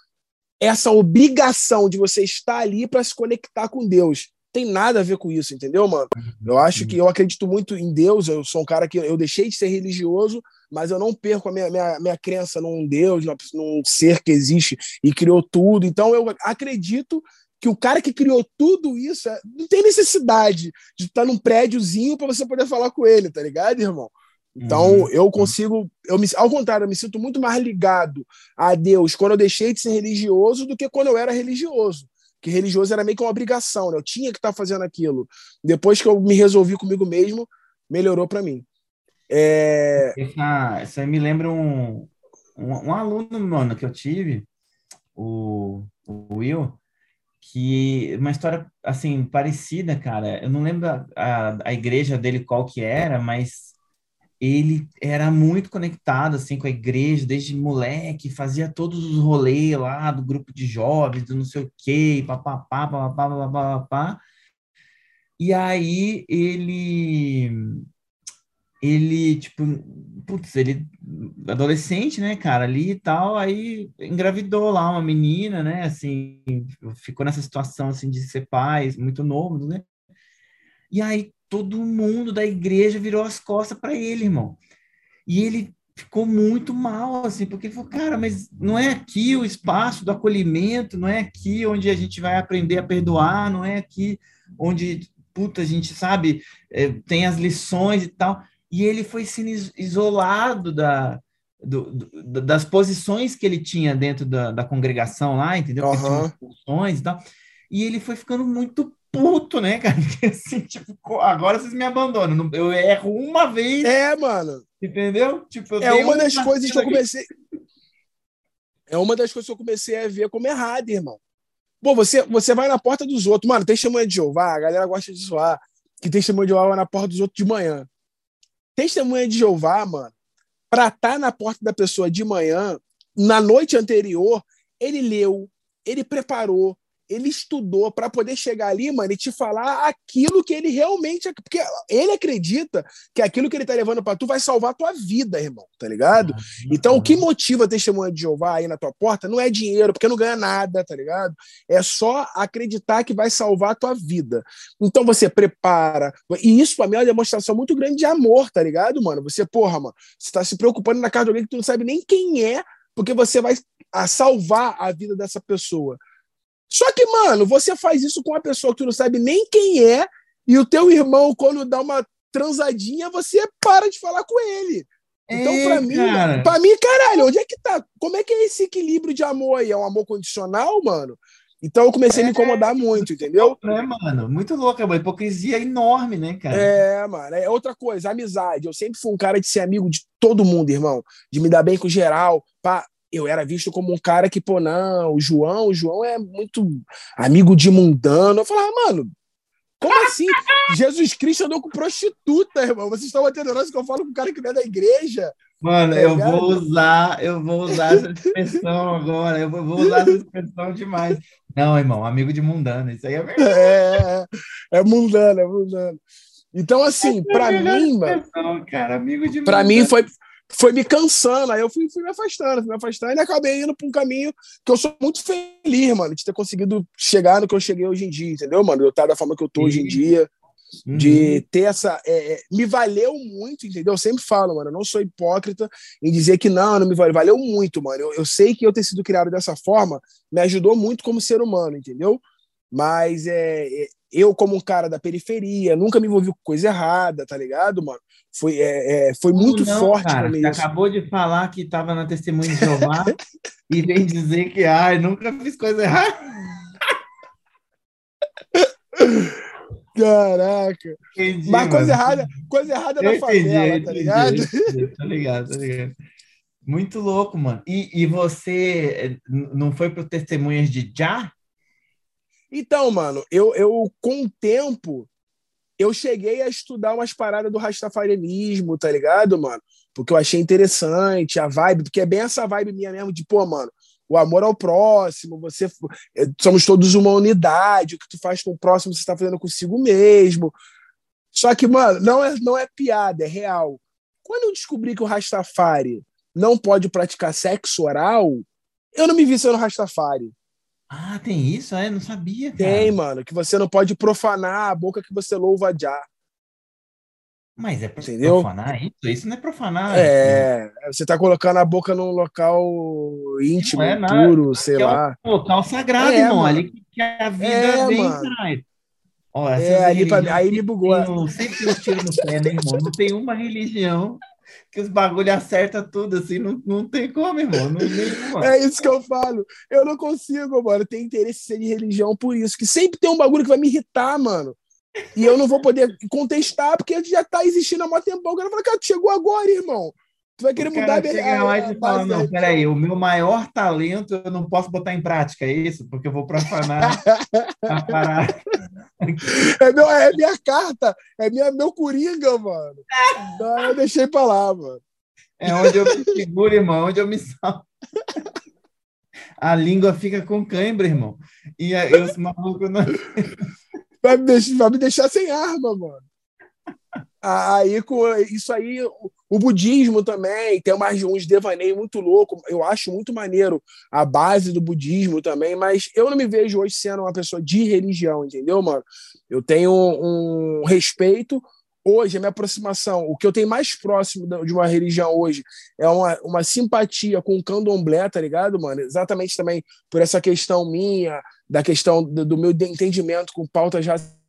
essa obrigação de você estar ali para se conectar com Deus. Tem nada a ver com isso, entendeu, mano? Eu acho que eu acredito muito em Deus. Eu sou um cara que eu deixei de ser religioso, mas eu não perco a minha, minha, minha crença num Deus, num ser que existe e criou tudo. Então eu acredito que o cara que criou tudo isso é, não tem necessidade de estar num prédiozinho para você poder falar com ele, tá ligado, irmão? Então uhum. eu consigo, eu me, ao contrário, eu me sinto muito mais ligado a Deus quando eu deixei de ser religioso do que quando eu era religioso. Que religioso era meio que uma obrigação, né? Eu tinha que estar fazendo aquilo. Depois que eu me resolvi comigo mesmo, melhorou para mim. É... Essa, essa me lembra um, um, um, aluno, mano, que eu tive, o, o Will, que uma história assim parecida, cara. Eu não lembro a, a, a, igreja dele qual que era, mas ele era muito conectado assim com a igreja desde moleque, fazia todos os rolês lá do grupo de jovens, do não sei o quê, papapá, papapá, papapá. E aí ele ele, tipo, putz, ele, adolescente, né, cara, ali e tal, aí engravidou lá uma menina, né, assim, ficou nessa situação, assim, de ser pai, muito novo, né, e aí todo mundo da igreja virou as costas para ele, irmão, e ele ficou muito mal, assim, porque ele falou, cara, mas não é aqui o espaço do acolhimento, não é aqui onde a gente vai aprender a perdoar, não é aqui onde, puta, a gente sabe, é, tem as lições e tal, e ele foi sendo isolado da, do, do, das posições que ele tinha dentro da, da congregação lá, entendeu? Uhum. Funções e tal. E ele foi ficando muito puto, né, cara? Porque, assim, tipo, agora vocês me abandonam. Eu erro uma vez. É, mano. Entendeu? Tipo, é uma das coisas que eu comecei. É uma das coisas que eu comecei a ver como errado, irmão. Pô, você, você vai na porta dos outros. Mano, tem testemunha de Jeová, a galera gosta de zoar. Que tem testemunha de Jeová vai na porta dos outros de manhã. Testemunha de Jeová, mano, para estar tá na porta da pessoa de manhã, na noite anterior, ele leu, ele preparou, ele estudou para poder chegar ali, mano, e te falar aquilo que ele realmente. Porque ele acredita que aquilo que ele tá levando para tu vai salvar a tua vida, irmão, tá ligado? Então, o que motiva a testemunha de Jeová aí na tua porta não é dinheiro, porque não ganha nada, tá ligado? É só acreditar que vai salvar a tua vida. Então, você prepara. E isso, pra mim, é uma demonstração muito grande de amor, tá ligado, mano? Você, porra, mano, você tá se preocupando na casa de alguém que tu não sabe nem quem é, porque você vai a salvar a vida dessa pessoa. Só que, mano, você faz isso com uma pessoa que tu não sabe nem quem é, e o teu irmão, quando dá uma transadinha, você para de falar com ele. Então, pra mim, pra mim, caralho, onde é que tá? Como é que é esse equilíbrio de amor aí? É um amor condicional, mano? Então eu comecei é, a me incomodar muito, entendeu? É, mano, muito louco, é uma hipocrisia enorme, né, cara? É, mano, é outra coisa, amizade. Eu sempre fui um cara de ser amigo de todo mundo, irmão, de me dar bem com geral. Pá. Eu era visto como um cara que, pô, não, o João, o João é muito amigo de mundano. Eu falava, mano, como assim? Jesus Cristo andou com prostituta, irmão. Vocês estão entendendo que eu falo com um cara que não é da igreja? Mano, tá eu vou usar, eu vou usar essa expressão agora. Eu vou usar essa expressão demais. Não, irmão, amigo de mundano, isso aí é verdade. É, é mundano, é mundano. Então, assim, é para mim, mano. Cara, amigo de Pra mim foi, foi me cansando. Aí eu fui, fui me afastando, fui me afastando e acabei indo para um caminho que eu sou muito feliz, mano, de ter conseguido chegar no que eu cheguei hoje em dia, entendeu, mano? Eu estar da forma que eu tô hoje em dia. Uhum. De ter essa. É, é, me valeu muito, entendeu? Eu sempre falo, mano, eu não sou hipócrita em dizer que não, não me valeu. Valeu muito, mano. Eu, eu sei que eu ter sido criado dessa forma me ajudou muito como ser humano, entendeu? Mas é, é eu, como um cara da periferia, nunca me envolvi com coisa errada, tá ligado, mano? Foi, é, é foi muito não, forte cara, pra mim. Você isso. acabou de falar que estava na testemunha de Jeová e vem dizer que, ai, nunca fiz coisa errada. Caraca. Entendi, Mas coisa mano. errada, coisa errada na favela, tá ligado? tá ligado, tá ligado. Muito louco, mano. E, e você não foi pro Testemunhas de Já? Então, mano, eu, eu com o tempo, eu cheguei a estudar umas paradas do rastafarianismo, tá ligado, mano? Porque eu achei interessante a vibe, porque é bem essa vibe minha mesmo de, pô, mano, o amor ao próximo, você eh, somos todos uma unidade, o que tu faz com o próximo você está fazendo consigo mesmo. Só que, mano, não é, não é piada, é real. Quando eu descobri que o Rastafari não pode praticar sexo oral, eu não me vi sendo Rastafari. Ah, tem isso? É? Não sabia, cara. Tem, mano, que você não pode profanar a boca que você louva já. Mas é profanar isso? Isso não é profanar. É, você tá colocando a boca num local íntimo, é puro, sei é lá. É um local sagrado, é, irmão. Ali que a vida é, vem. Ó, é, ali pra, aí me bugou. Sempre os tiros no pé, né, irmão? Não tem uma religião que os bagulho acerta tudo, assim, não, não tem como, irmão. Não, nenhuma. É isso que eu falo. Eu não consigo, mano. Tem interesse em ser de religião por isso. Que sempre tem um bagulho que vai me irritar, mano. E eu não vou poder contestar, porque já tá existindo há muito tempo. O cara fala, cara, chegou agora, irmão. Tu vai querer o mudar chega lá e fala, não, peraí, o meu maior talento eu não posso botar em prática, é isso? Porque eu vou profanar a parada. É, meu, é minha carta, é minha, meu coringa, mano. Então, eu deixei pra lá, mano. É onde eu me seguro, irmão, onde eu me salvo. A língua fica com cãibra, irmão. E aí, os malucos não vai me deixar, vai me deixar sem arma, mano. Aí, isso aí, o budismo também tem mais uns devaneios muito louco. Eu acho muito maneiro a base do budismo também, mas eu não me vejo hoje sendo uma pessoa de religião, entendeu, mano? Eu tenho um respeito. Hoje, a minha aproximação, o que eu tenho mais próximo de uma religião hoje é uma, uma simpatia com o candomblé, tá ligado, mano? Exatamente também por essa questão minha, da questão do, do meu entendimento com pautas raciais,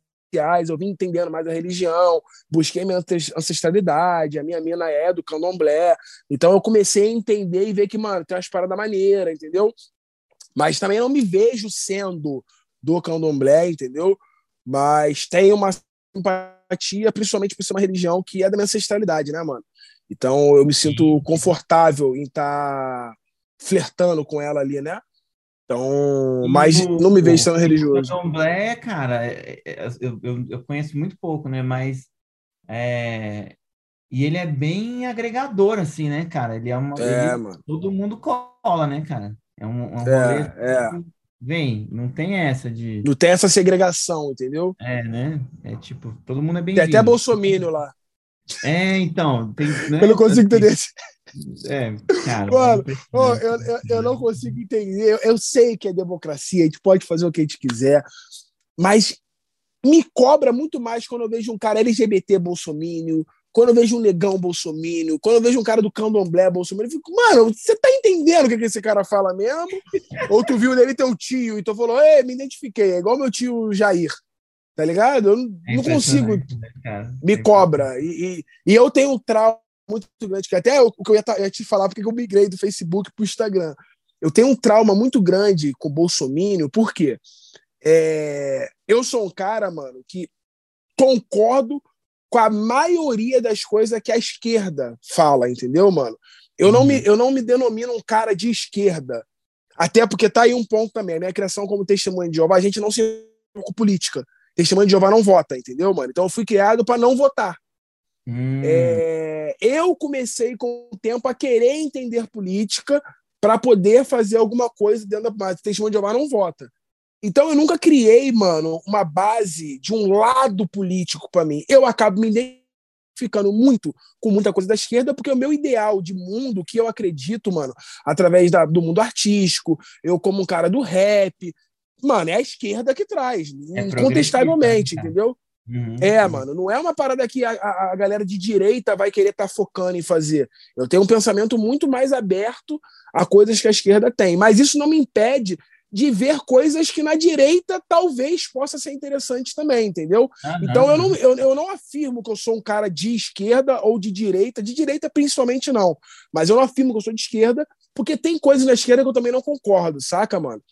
eu vim entendendo mais a religião, busquei minha ancestralidade, a minha mina é do candomblé, então eu comecei a entender e ver que, mano, tem umas paradas maneiras, entendeu? Mas também não me vejo sendo do candomblé, entendeu? Mas tem uma simpatia, principalmente por ser uma religião que é da minha ancestralidade, né, mano? Então eu me sinto confortável em estar tá flertando com ela ali, né? Então, mas o, não me vejo sendo religioso. O candomblé, cara, é, é, eu, eu, eu, conheço muito pouco, né? Mas. É, e ele é bem agregador, assim, né, cara? Ele é uma. É, ele, mano. Todo mundo cola, né, cara? É um, um é, é. Vem, não tem essa de. Não tem essa segregação, entendeu? É, né? É tipo, todo mundo é bem. Tem até Bolsonaro lá. É, então. Tem, né? Eu não consigo entender. É, cara. Mano, oh, eu, eu, eu, não consigo entender. Eu, eu, sei que é democracia, a gente pode fazer o que a gente quiser, mas me cobra muito mais quando eu vejo um cara LGBT bolsomínio, quando eu vejo um negão bolsomínio, quando eu vejo um cara do candomblé bolsomínio, eu fico, mano, você tá entendendo o que, que esse cara fala mesmo? Ou tu viu nele teu tio e tu falou, ei, me identifiquei, é igual meu tio Jair. Tá ligado? Eu não, é não consigo. Né, me cobra. E, e, e eu tenho um trauma muito grande, que até o que eu ia, ia, te falar porque eu migrei do Facebook para o Instagram. Eu tenho um trauma muito grande com o Bolsonaro, porque é, eu sou um cara, mano, que concordo com a maioria das coisas que a esquerda fala, entendeu, mano? Eu, uhum. não me, eu não me denomino um cara de esquerda. Até porque tá aí um ponto também. A minha criação como testemunha de Jeová, a gente não se com política. Testemunha de Jeová não vota, entendeu, mano? Então eu fui criado para não votar. Hum. É, eu comecei com o tempo a querer entender política para poder fazer alguma coisa dentro da. Mas testemunha de Jeová não vota. Então eu nunca criei, mano, uma base de um lado político para mim. Eu acabo me identificando muito com muita coisa da esquerda, porque o meu ideal de mundo, que eu acredito, mano, através da, do mundo artístico, eu como um cara do rap, mano, é a esquerda que traz, é incontestavelmente, né? entendeu? Uhum, é, uhum. mano, não é uma parada que a, a, galera de direita vai querer estar tá focando em fazer. Eu tenho um pensamento muito mais aberto a coisas que a esquerda tem, mas isso não me impede de ver coisas que na direita talvez possa ser interessante também, entendeu? Ah, então eu não, eu, eu não afirmo que eu sou um cara de esquerda ou de direita, de direita principalmente não, mas eu não afirmo que eu sou de esquerda, porque tem coisas na esquerda que eu também não concordo, saca, mano?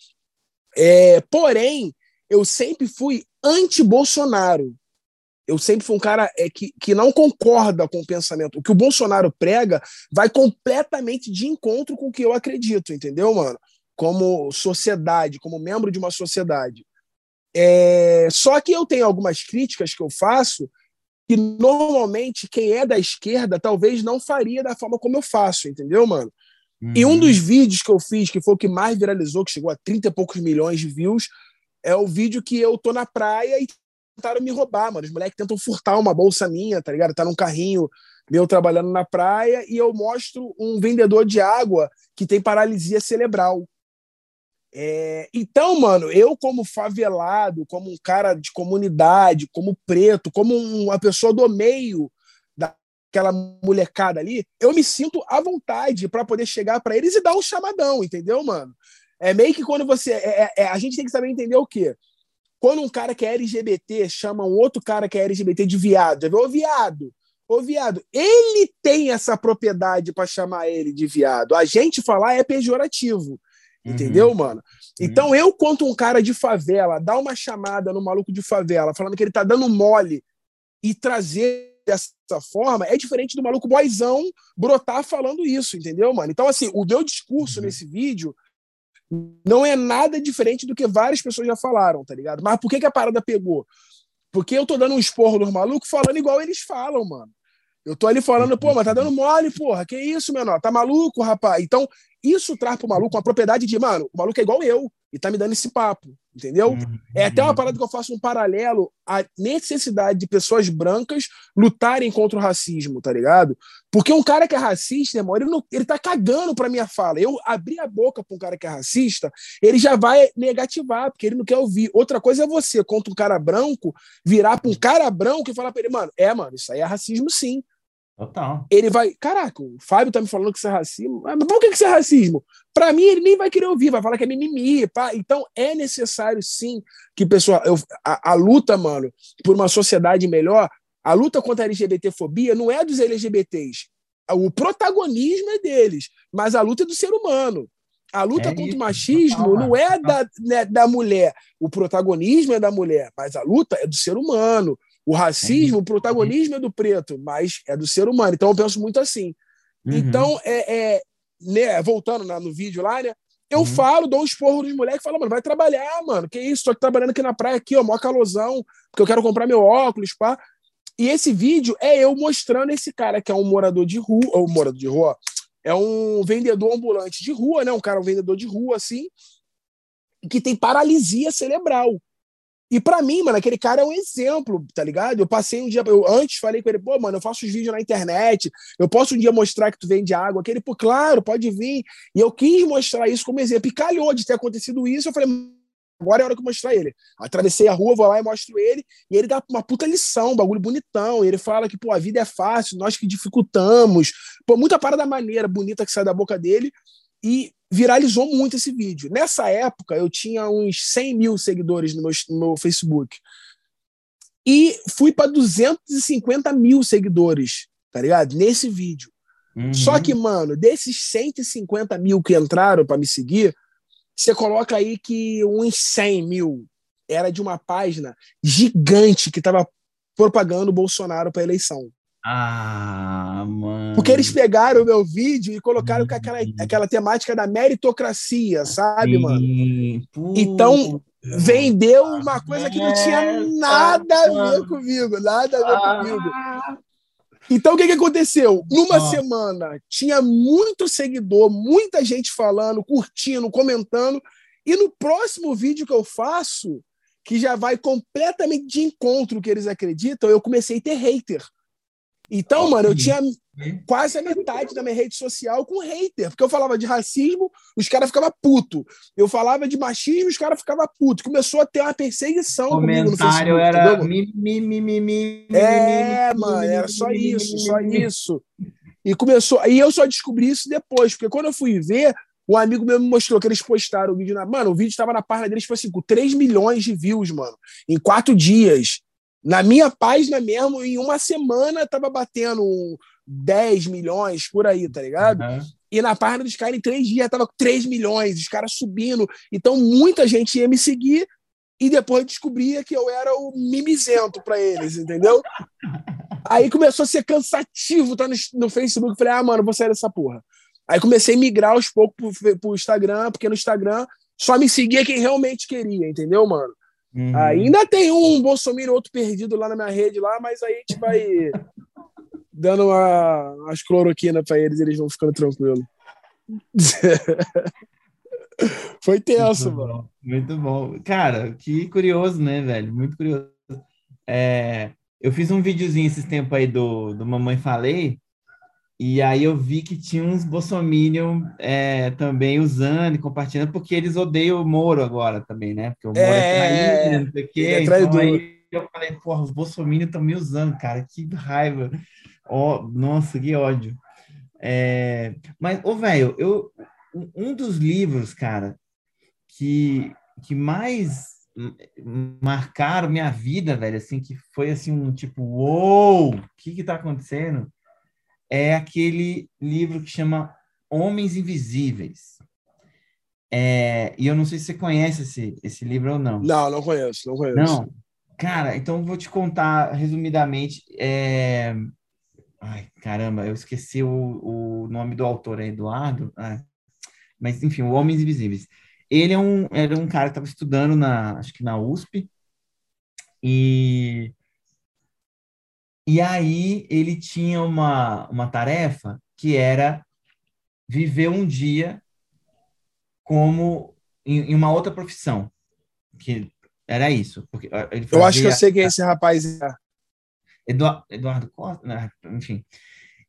É, porém, eu sempre fui anti-Bolsonaro. Eu sempre fui um cara é, que, que não concorda com o pensamento. O que o Bolsonaro prega vai completamente de encontro com o que eu acredito, entendeu, mano? como sociedade, como membro de uma sociedade. É, só que eu tenho algumas críticas que eu faço que normalmente quem é da esquerda talvez não faria da forma como eu faço, entendeu, mano? Uhum. E um dos vídeos que eu fiz, que foi o que mais viralizou, que chegou a 30 e poucos milhões de views, é o vídeo que eu tô na praia e tentaram me roubar, mano. Os moleques tentam furtar uma bolsa minha, tá ligado? Tá num carrinho meu trabalhando na praia e eu mostro um vendedor de água que tem paralisia cerebral. É, então, mano, eu como favelado, como um cara de comunidade, como preto, como uma pessoa do meio daquela molecada ali, eu me sinto à vontade para poder chegar para eles e dar um chamadão, entendeu, mano? É meio que quando você. É, é, é, a gente tem que saber entender o quê? Quando um cara que é LGBT chama um outro cara que é LGBT de viado, viu? Ô viado, ô viado, ele tem essa propriedade para chamar ele de viado. A gente falar é pejorativo. Entendeu, uhum. mano? Então eu, quanto um cara de favela, dar uma chamada no maluco de favela, falando que ele tá dando mole e trazer dessa forma, é diferente do maluco boizão brotar falando isso, entendeu, mano? Então, assim, o meu discurso uhum. nesse vídeo não é nada diferente do que várias pessoas já falaram, tá ligado? Mas por que, que a parada pegou? Porque eu tô dando um esporro nos malucos falando igual eles falam, mano. Eu tô ali falando, pô, mas tá dando mole, porra. Que isso, menor? Tá maluco, rapaz? Então, isso traz pro maluco uma propriedade de, mano, o maluco é igual eu e tá me dando esse papo, entendeu? Uhum. É até uma parada que eu faço um paralelo à necessidade de pessoas brancas lutarem contra o racismo, tá ligado? Porque um cara que é racista, irmão, ele, não, ele tá cagando pra minha fala. Eu abrir a boca pra um cara que é racista, ele já vai negativar, porque ele não quer ouvir. Outra coisa é você, contra um cara branco, virar pra um cara branco e falar pra ele, mano, é, mano, isso aí é racismo sim. Total. Ele vai. Caraca, o Fábio tá me falando que isso é racismo. Mas por que isso é racismo? Para mim, ele nem vai querer ouvir, vai falar que é mimimi. Pá. Então, é necessário, sim, que pessoal. Eu, a, a, luta, mano, por uma sociedade melhor, a luta contra a LGBTfobia não é dos LGBTs. O protagonismo é deles, mas a luta é do ser humano. A luta é contra isso, o machismo total, não é da, né, da mulher. O protagonismo é da mulher, mas a luta é do ser humano. O racismo, o protagonismo é do preto, mas é do ser humano. Então eu penso muito assim. Uhum. Então, é, é né, voltando no vídeo lá, né? Eu uhum. falo, dou um esporro nos moleques, falo, mano, vai trabalhar, mano. Que isso? Tô aqui trabalhando aqui na praia, aqui, ó, mó calosão, porque eu quero comprar meu óculos, pá. E esse vídeo é eu mostrando esse cara que é um morador de rua, ou morador de rua, é um vendedor ambulante de rua, né? Um cara, um vendedor de rua, assim, que tem paralisia cerebral. E para mim, mano, aquele cara é um exemplo, tá ligado? Eu passei um dia, eu antes falei com ele, pô, mano, eu faço os vídeos na internet, eu posso um dia mostrar que tu vende água. Aquele, pô, claro, pode vir. E eu quis mostrar isso como exemplo. E calhou de ter acontecido isso. Eu falei, agora é hora que eu mostrar ele. Atravessei a rua, vou lá e mostro ele, e ele dá uma puta lição, um bagulho bonitão. Ele fala que, pô, a vida é fácil, nós que dificultamos. Pô, muita parada maneira, bonita que sai da boca dele. E viralizou muito esse vídeo. Nessa época, eu tinha uns 100 mil seguidores no meu, no meu Facebook. E fui para 250 mil seguidores, tá ligado? Nesse vídeo. Uhum. Só que, mano, desses 150 mil que entraram para me seguir, você coloca aí que uns 100 mil era de uma página gigante que estava propagando o Bolsonaro para eleição. Ah, mano. Porque eles pegaram o meu vídeo e colocaram com aquela, aquela temática da meritocracia, sabe, Sim, mano? puta. Então, vendeu uma coisa que não tinha nada a ver comigo, nada a ver comigo. Ah, Então, o que, que aconteceu? Numa Ó. semana, tinha muito seguidor, muita gente falando, curtindo, comentando. E no próximo vídeo que eu faço, que já vai completamente de encontro ao que eles acreditam, eu comecei a ter hater. Então, mano, eu tinha quase a metade da minha rede social com hater, porque eu falava de racismo, os caras ficavam puto. Eu falava de machismo, os caras ficavam puto. Começou a ter uma perseguição O comentário Facebook, era mi, mi, mi, mi, mi, É, mano, era só isso, só isso. E começou. Aí eu só descobri isso depois, porque quando eu fui ver, um amigo meu me mostrou que eles postaram o vídeo na. Mano, o vídeo estava na página deles, tipo assim, com 3 milhões de views, mano, em quatro dias. Na minha página mesmo, em uma semana, tava batendo 10 milhões por aí, tá ligado? Aham. E na página dos caras, em três dias, tava com 3 milhões, os caras subindo. Então, muita gente ia me seguir e depois descobria que eu era o mimizento para eles, entendeu? Aí começou a ser cansativo tá no, no Facebook. Falei, ah, mano, vou sair dessa porra. Aí comecei a migrar aos poucos pro, pro Instagram, porque no Instagram só me seguia quem realmente queria, entendeu, mano? Uhum. Ainda tem um Bolsonaro, outro perdido lá na minha rede lá, mas aí a gente vai dando uma, umas cloroquina pra eles, eles vão ficando tranquilos. Foi tenso, Muito mano. bom, Muito bom. Cara, que curioso, né, velho? Muito curioso. É, eu fiz um videozinho esses tempos aí do, do Mamãe Falei, e aí eu vi que tinha uns bolsominion é, também usando e compartilhando, porque eles odeiam o Moro agora também, né? Porque o Moro é, É, traíra, não sei o quê. é Então traidor. aí eu falei, porra, os bolsominion estão me usando, cara, que raiva. Ó, nossa, que ódio. É, mas, ô, velho, eu, um- dos livros, cara, que, que mais marcaram minha vida, velho, assim, que foi assim um tipo, uou, o que que tá acontecendo? É aquele livro que chama Homens Invisíveis. É, e eu não sei se você conhece esse, esse livro ou não. Não, não conheço, não conheço. Não, cara, então vou te contar resumidamente. é, Ai, caramba, eu esqueci o, o nome do autor, é Eduardo. Ah, Mas, enfim, o Homens Invisíveis. Ele é um, era um cara que estava estudando na, acho que na USP, e, e aí ele tinha uma, uma tarefa que era viver um dia como em, em uma outra profissão, que era isso, porque ah, ele Eu acho que eu fazia- sei quem é esse rapaz. é. Eduardo, Eduardo Costa, né? enfim.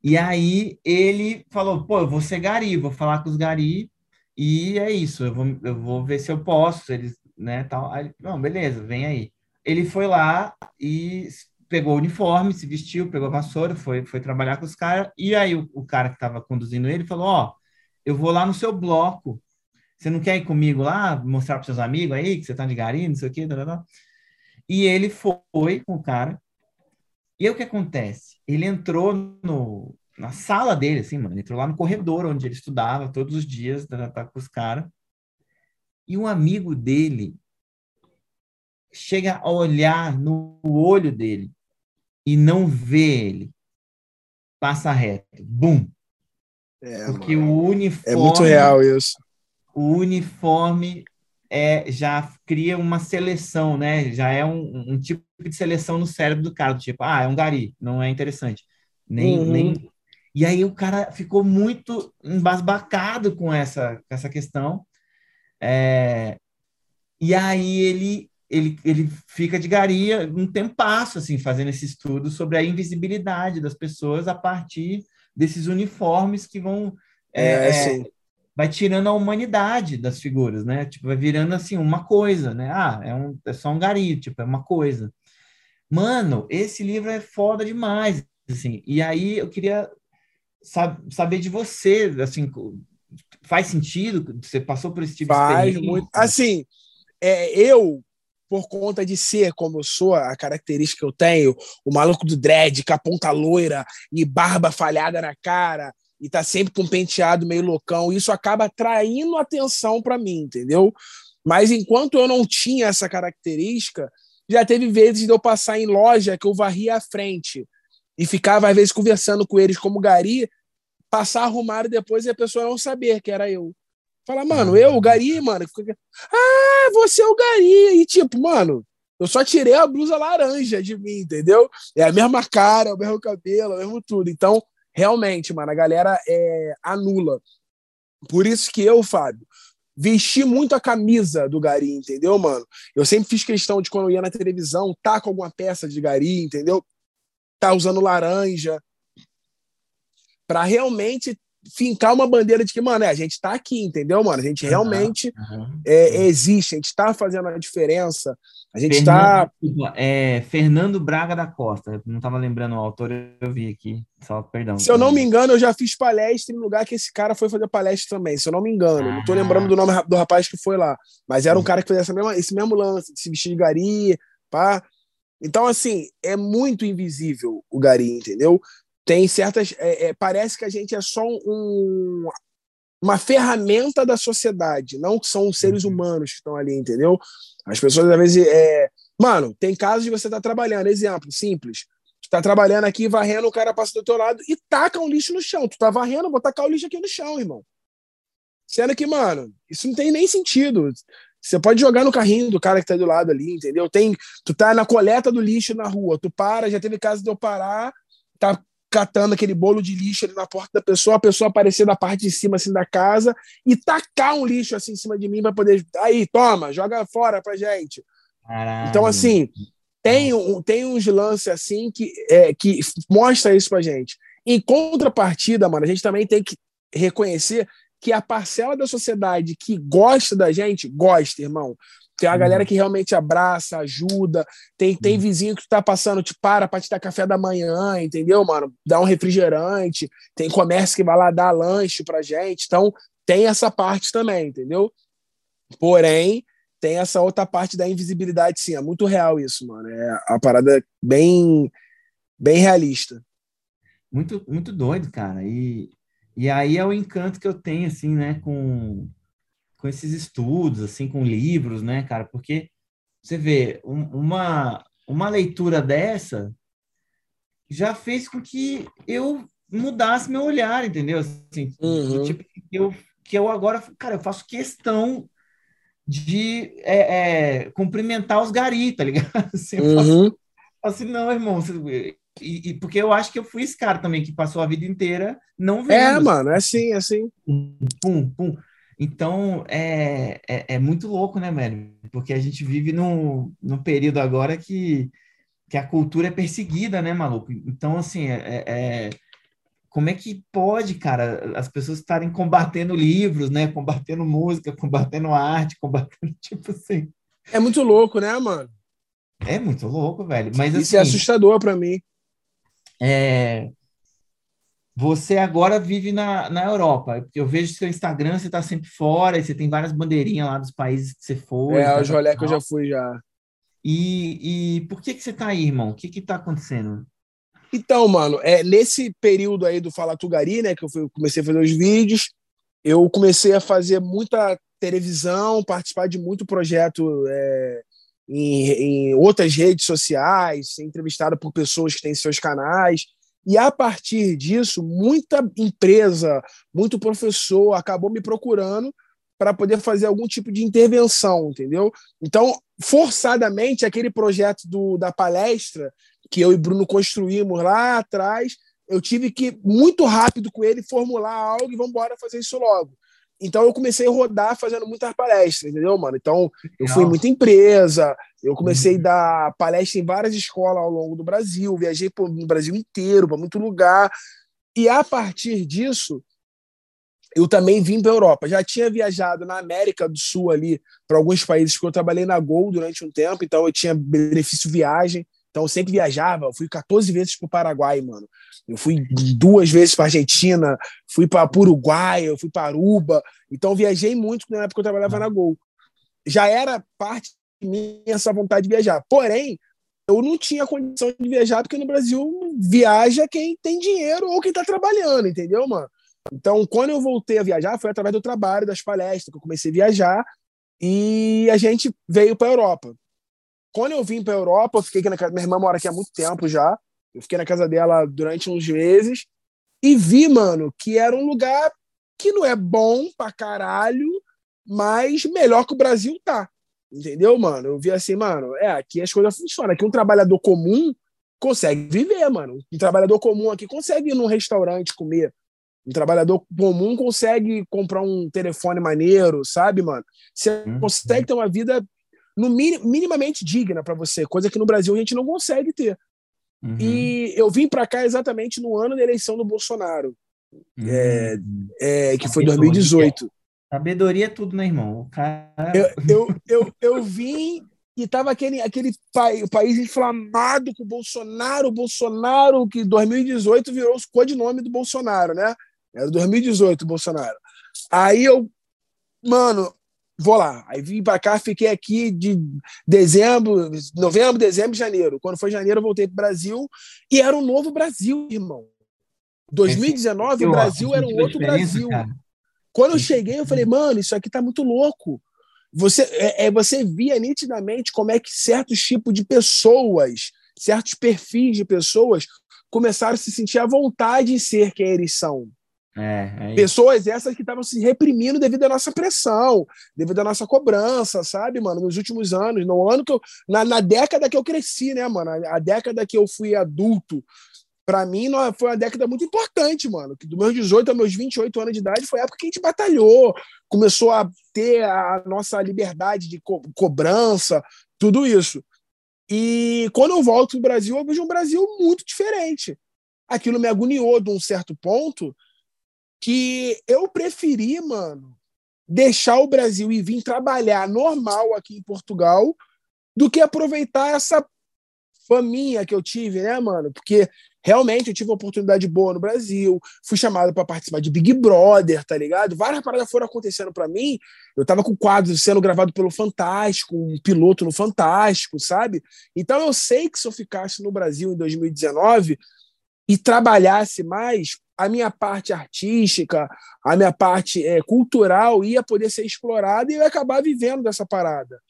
E aí ele falou, pô, eu vou ser gari, vou falar com os gari e é isso, eu vou, eu vou ver se eu posso, eles, né, tal. Aí, não, beleza, vem aí. Ele foi lá e pegou o uniforme, se vestiu, pegou a vassoura, foi, foi trabalhar com os caras, e aí o, o cara que estava conduzindo ele falou, ó, eu vou lá no seu bloco, você não quer ir comigo lá, mostrar para seus amigos aí que você tá de gari, não sei o quê, tal, tal. E ele foi com o cara, e aí o que acontece? Ele entrou no, na sala dele, assim, mano. Ele entrou lá no corredor onde ele estudava todos os dias, tá, tá, tá, com os caras. E um amigo dele chega a olhar no olho dele e não vê ele. Passa reto. Bum! É, Porque mano. o uniforme é muito real isso. o uniforme é, já cria uma seleção, né? Já é um, um tipo de seleção no cérebro do cara, do tipo, ah, é um gari, não é interessante. Nem, Uhum. nem... E aí o cara ficou muito embasbacado com essa, essa questão. É, E aí ele, ele, ele fica de garia um tempasso, assim, fazendo esse estudo sobre a invisibilidade das pessoas a partir desses uniformes que vão É, é, é, sim. vai tirando a humanidade das figuras, né? Tipo, vai virando assim uma coisa, né? Ah, é, um, é só um gari, tipo, é uma coisa. Mano, esse livro é foda demais, assim. E aí eu queria sab saber de você, assim, faz sentido? Você passou por esse tipo de Faz experiência? muito. Assim, é, eu, por conta de ser como eu sou, a característica que eu tenho, o maluco do dread, com a ponta loira e barba falhada na cara, e tá sempre com um penteado meio loucão, isso acaba atraindo atenção para mim, entendeu? Mas enquanto eu não tinha essa característica, já teve vezes de eu passar em loja que eu varria à frente. e ficava, às vezes, conversando com eles como gari, passar arrumado depois e a pessoa não saber que era eu. Fala, mano, eu, o Gari, mano. Ah, você é o Gari. E tipo, mano, eu só tirei a blusa laranja de mim, entendeu? É a mesma cara, é o mesmo cabelo, é o mesmo tudo. Então, realmente, mano, a galera é, anula. Por isso que eu, Fábio, vesti muito a camisa do Gari, entendeu, mano? Eu sempre fiz questão de quando eu ia na televisão, tá com alguma peça de Gari, entendeu? Tá usando laranja. Para realmente fincar uma bandeira de que, mano, é, a gente tá aqui, entendeu, mano? A gente realmente uhum. É, existe, a gente tá fazendo a diferença. A gente Fernando, tá. É, Fernando Braga da Costa, não tava lembrando o autor, eu vi aqui, só perdão. Se eu não me engano, eu já fiz palestra em lugar que esse cara foi fazer palestra também, se eu não me engano. Ah. Não tô lembrando do nome do rapaz que foi lá, mas era um cara que fazia essa mesma, esse mesmo lance, se vestir de gari, pá. Então, assim, é muito invisível o gari, entendeu? Tem certas. É, é, parece que a gente é só um, uma ferramenta da sociedade, não que são os seres uhum. humanos que estão ali, entendeu? As pessoas às vezes. É... Mano, tem casos de você estar tá trabalhando, exemplo, simples. Tu tá trabalhando aqui, varrendo, o cara passa do teu lado e taca um lixo no chão. Tu tá varrendo, vou tacar o lixo aqui no chão, irmão. Sendo que, mano, isso não tem nem sentido. Você pode jogar no carrinho do cara que tá do lado ali, entendeu? Tem, tu tá na coleta do lixo na rua, tu para, já teve caso de eu parar, tá catando aquele bolo de lixo ali na porta da pessoa, a pessoa aparecer da parte de cima assim da casa e tacar um lixo assim em cima de mim para poder aí, toma, joga fora pra gente. Caralho. Então assim, tem um, tem uns lances assim que é, que mostra isso pra gente. Em contrapartida, mano, a gente também tem que reconhecer que a parcela da sociedade que gosta da gente, gosta, irmão. Tem a galera uhum. que realmente abraça, ajuda. Tem, tem uhum. vizinho que tu tá passando, te para pra te dar café da manhã, entendeu, mano? Dá um refrigerante. Tem comércio que vai lá dar lanche pra gente. Então, tem essa parte também, entendeu? Porém, tem essa outra parte da invisibilidade, sim. É muito real isso, mano. É a parada bem, bem realista. Muito, muito doido, cara. E, e aí é o encanto que eu tenho, assim, né, com com esses estudos, assim, com livros, né, cara? Porque você vê, um, uma, uma leitura dessa já fez com que eu mudasse meu olhar, entendeu? Assim, uhum. tipo, que eu, que eu agora, cara, eu faço questão de é, é, cumprimentar os garis, tá ligado? Assim, eu uhum. faço, assim, não, irmão, você, e, e, porque eu acho que eu fui esse cara também que passou a vida inteira não é, vendo. É, mano, é assim, é assim. Pum, pum. Então, é, é, é, muito louco, né, velho? Porque a gente vive num, num período agora que, que a cultura é perseguida, né, maluco? Então, assim, é, é, é como é que pode, cara, as pessoas estarem combatendo livros, né? Combatendo música, combatendo arte, combatendo, tipo assim. É muito louco, né, mano? É muito louco, velho. Mas, Isso é assim, é assustador para mim. É, você agora vive na, na Europa. Eu vejo seu Instagram, você está sempre fora, e você tem várias bandeirinhas lá dos países que você foi. É, os rolê que eu já fui já. E, e por que, que você está aí, irmão? O que está acontecendo? Então, mano, é, nesse período aí do Fala Tugari, né, que eu fui, comecei a fazer os vídeos, eu comecei a fazer muita televisão, participar de muito projeto é, em, em outras redes sociais, ser entrevistado por pessoas que têm seus canais. E a partir disso, muita empresa, muito professor acabou me procurando para poder fazer algum tipo de intervenção, entendeu? Então, forçadamente, aquele projeto do, da palestra que eu e Bruno construímos lá atrás, eu tive que, muito rápido com ele, formular algo e vamos embora fazer isso logo. Então eu comecei a rodar fazendo muitas palestras, entendeu, mano? Então eu fui em muita empresa, eu comecei a uhum. dar palestra em várias escolas ao longo do Brasil, viajei no Brasil inteiro, para muito lugar. E a partir disso, eu também vim para a Europa. Já tinha viajado na América do Sul ali para alguns países, porque eu trabalhei na Gol durante um tempo, então eu tinha benefício viagem. Então eu sempre viajava, eu fui 14 vezes para o Paraguai, mano. Eu fui duas vezes para Argentina, fui para Uruguai, eu fui para Aruba. Então viajei muito na época que eu trabalhava na Gol. Já era parte mim essa vontade de viajar. Porém, eu não tinha condição de viajar porque no Brasil viaja quem tem dinheiro ou quem está trabalhando, entendeu, mano? Então, quando eu voltei a viajar, foi através do trabalho, das palestras, que eu comecei a viajar e a gente veio para a Europa. Quando eu vim para a Europa, eu fiquei aqui na casa. Minha irmã mora aqui há muito tempo já. Eu fiquei na casa dela durante uns meses e vi, mano, que era um lugar que não é bom pra caralho, mas melhor que o Brasil tá. Entendeu, mano? Eu vi assim, mano, é, aqui as coisas funcionam. Aqui um trabalhador comum consegue viver, mano. Um trabalhador comum aqui consegue ir num restaurante comer. Um trabalhador comum consegue comprar um telefone maneiro, sabe, mano? Você uhum. consegue ter uma vida no minimamente digna para você, coisa que no Brasil a gente não consegue ter. Uhum. E eu vim para cá exatamente no ano da eleição do Bolsonaro, uhum. é, é, que foi 2018. Sabedoria é tudo, né, irmão? Cara... Eu, eu, eu, eu vim e tava aquele, aquele pai, o país inflamado com o Bolsonaro, o Bolsonaro, que 2018 virou o codinome do Bolsonaro, né? Era 2018 o Bolsonaro. Aí eu, mano, vou lá. Aí vim para cá, fiquei aqui de dezembro, novembro, dezembro, janeiro. Quando foi janeiro, eu voltei para o Brasil e era um novo Brasil, irmão. 2019, o Brasil era um outro Brasil. Cara. Quando eu cheguei, eu falei, mano, isso aqui tá muito louco. Você, é, é, você via nitidamente como é que certos tipos de pessoas, certos perfis de pessoas, começaram a se sentir à vontade em ser quem eles são. É, é Pessoas essas que estavam se reprimindo devido à nossa pressão, devido à nossa cobrança, sabe, mano? Nos últimos anos, no ano que eu. Na, na década que eu cresci, né, mano? A, a década que eu fui adulto, para mim foi uma década muito importante, mano. Que dos meus 18 aos meus 28 anos de idade foi a época que a gente batalhou, começou a ter a nossa liberdade de co cobrança, tudo isso. E quando eu volto no Brasil, eu vejo um Brasil muito diferente. Aquilo me agoniou de um certo ponto que eu preferi, mano, deixar o Brasil e vir trabalhar normal aqui em Portugal do que aproveitar essa faminha que eu tive, né, mano? Porque realmente eu tive uma oportunidade boa no Brasil, fui chamado para participar de Big Brother, tá ligado? Várias paradas foram acontecendo para mim. Eu tava com quadros sendo gravado pelo Fantástico, um piloto no Fantástico, sabe? Então eu sei que se eu ficasse no Brasil em 2019 e trabalhasse mais, a minha parte artística, a minha parte é, cultural ia poder ser explorada e eu ia acabar vivendo dessa parada.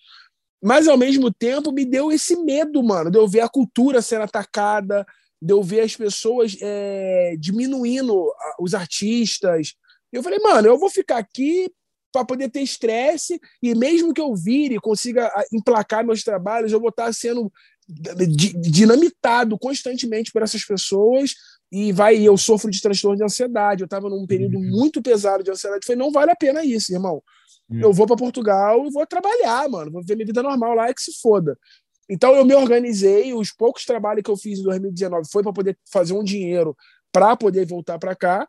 Mas, ao mesmo tempo, me deu esse medo, mano, de eu ver a cultura sendo atacada, de eu ver as pessoas é, diminuindo os artistas. Eu falei, mano, eu vou ficar aqui para poder ter estresse e mesmo que eu vire e consiga emplacar meus trabalhos, eu vou estar sendo dinamitado constantemente por essas pessoas e vai eu sofro de transtorno de ansiedade eu estava num período uhum. muito pesado de ansiedade falei não vale a pena isso irmão uhum. eu vou para Portugal e vou trabalhar mano vou ver minha vida normal lá é que se foda então eu me organizei os poucos trabalhos que eu fiz em 2019 foi para poder fazer um dinheiro para poder voltar para cá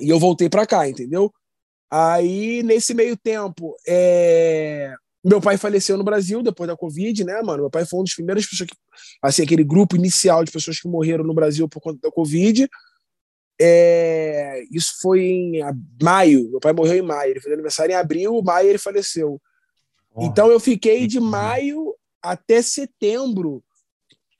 e eu voltei para cá entendeu aí nesse meio tempo é meu pai faleceu no Brasil depois da Covid, né, mano? Meu pai foi um dos primeiros pessoas que, assim, aquele grupo inicial de pessoas que morreram no Brasil por conta da Covid. É, isso foi em maio. Meu pai morreu em maio. Ele fez aniversário em abril, maio ele faleceu. Então eu fiquei de maio até setembro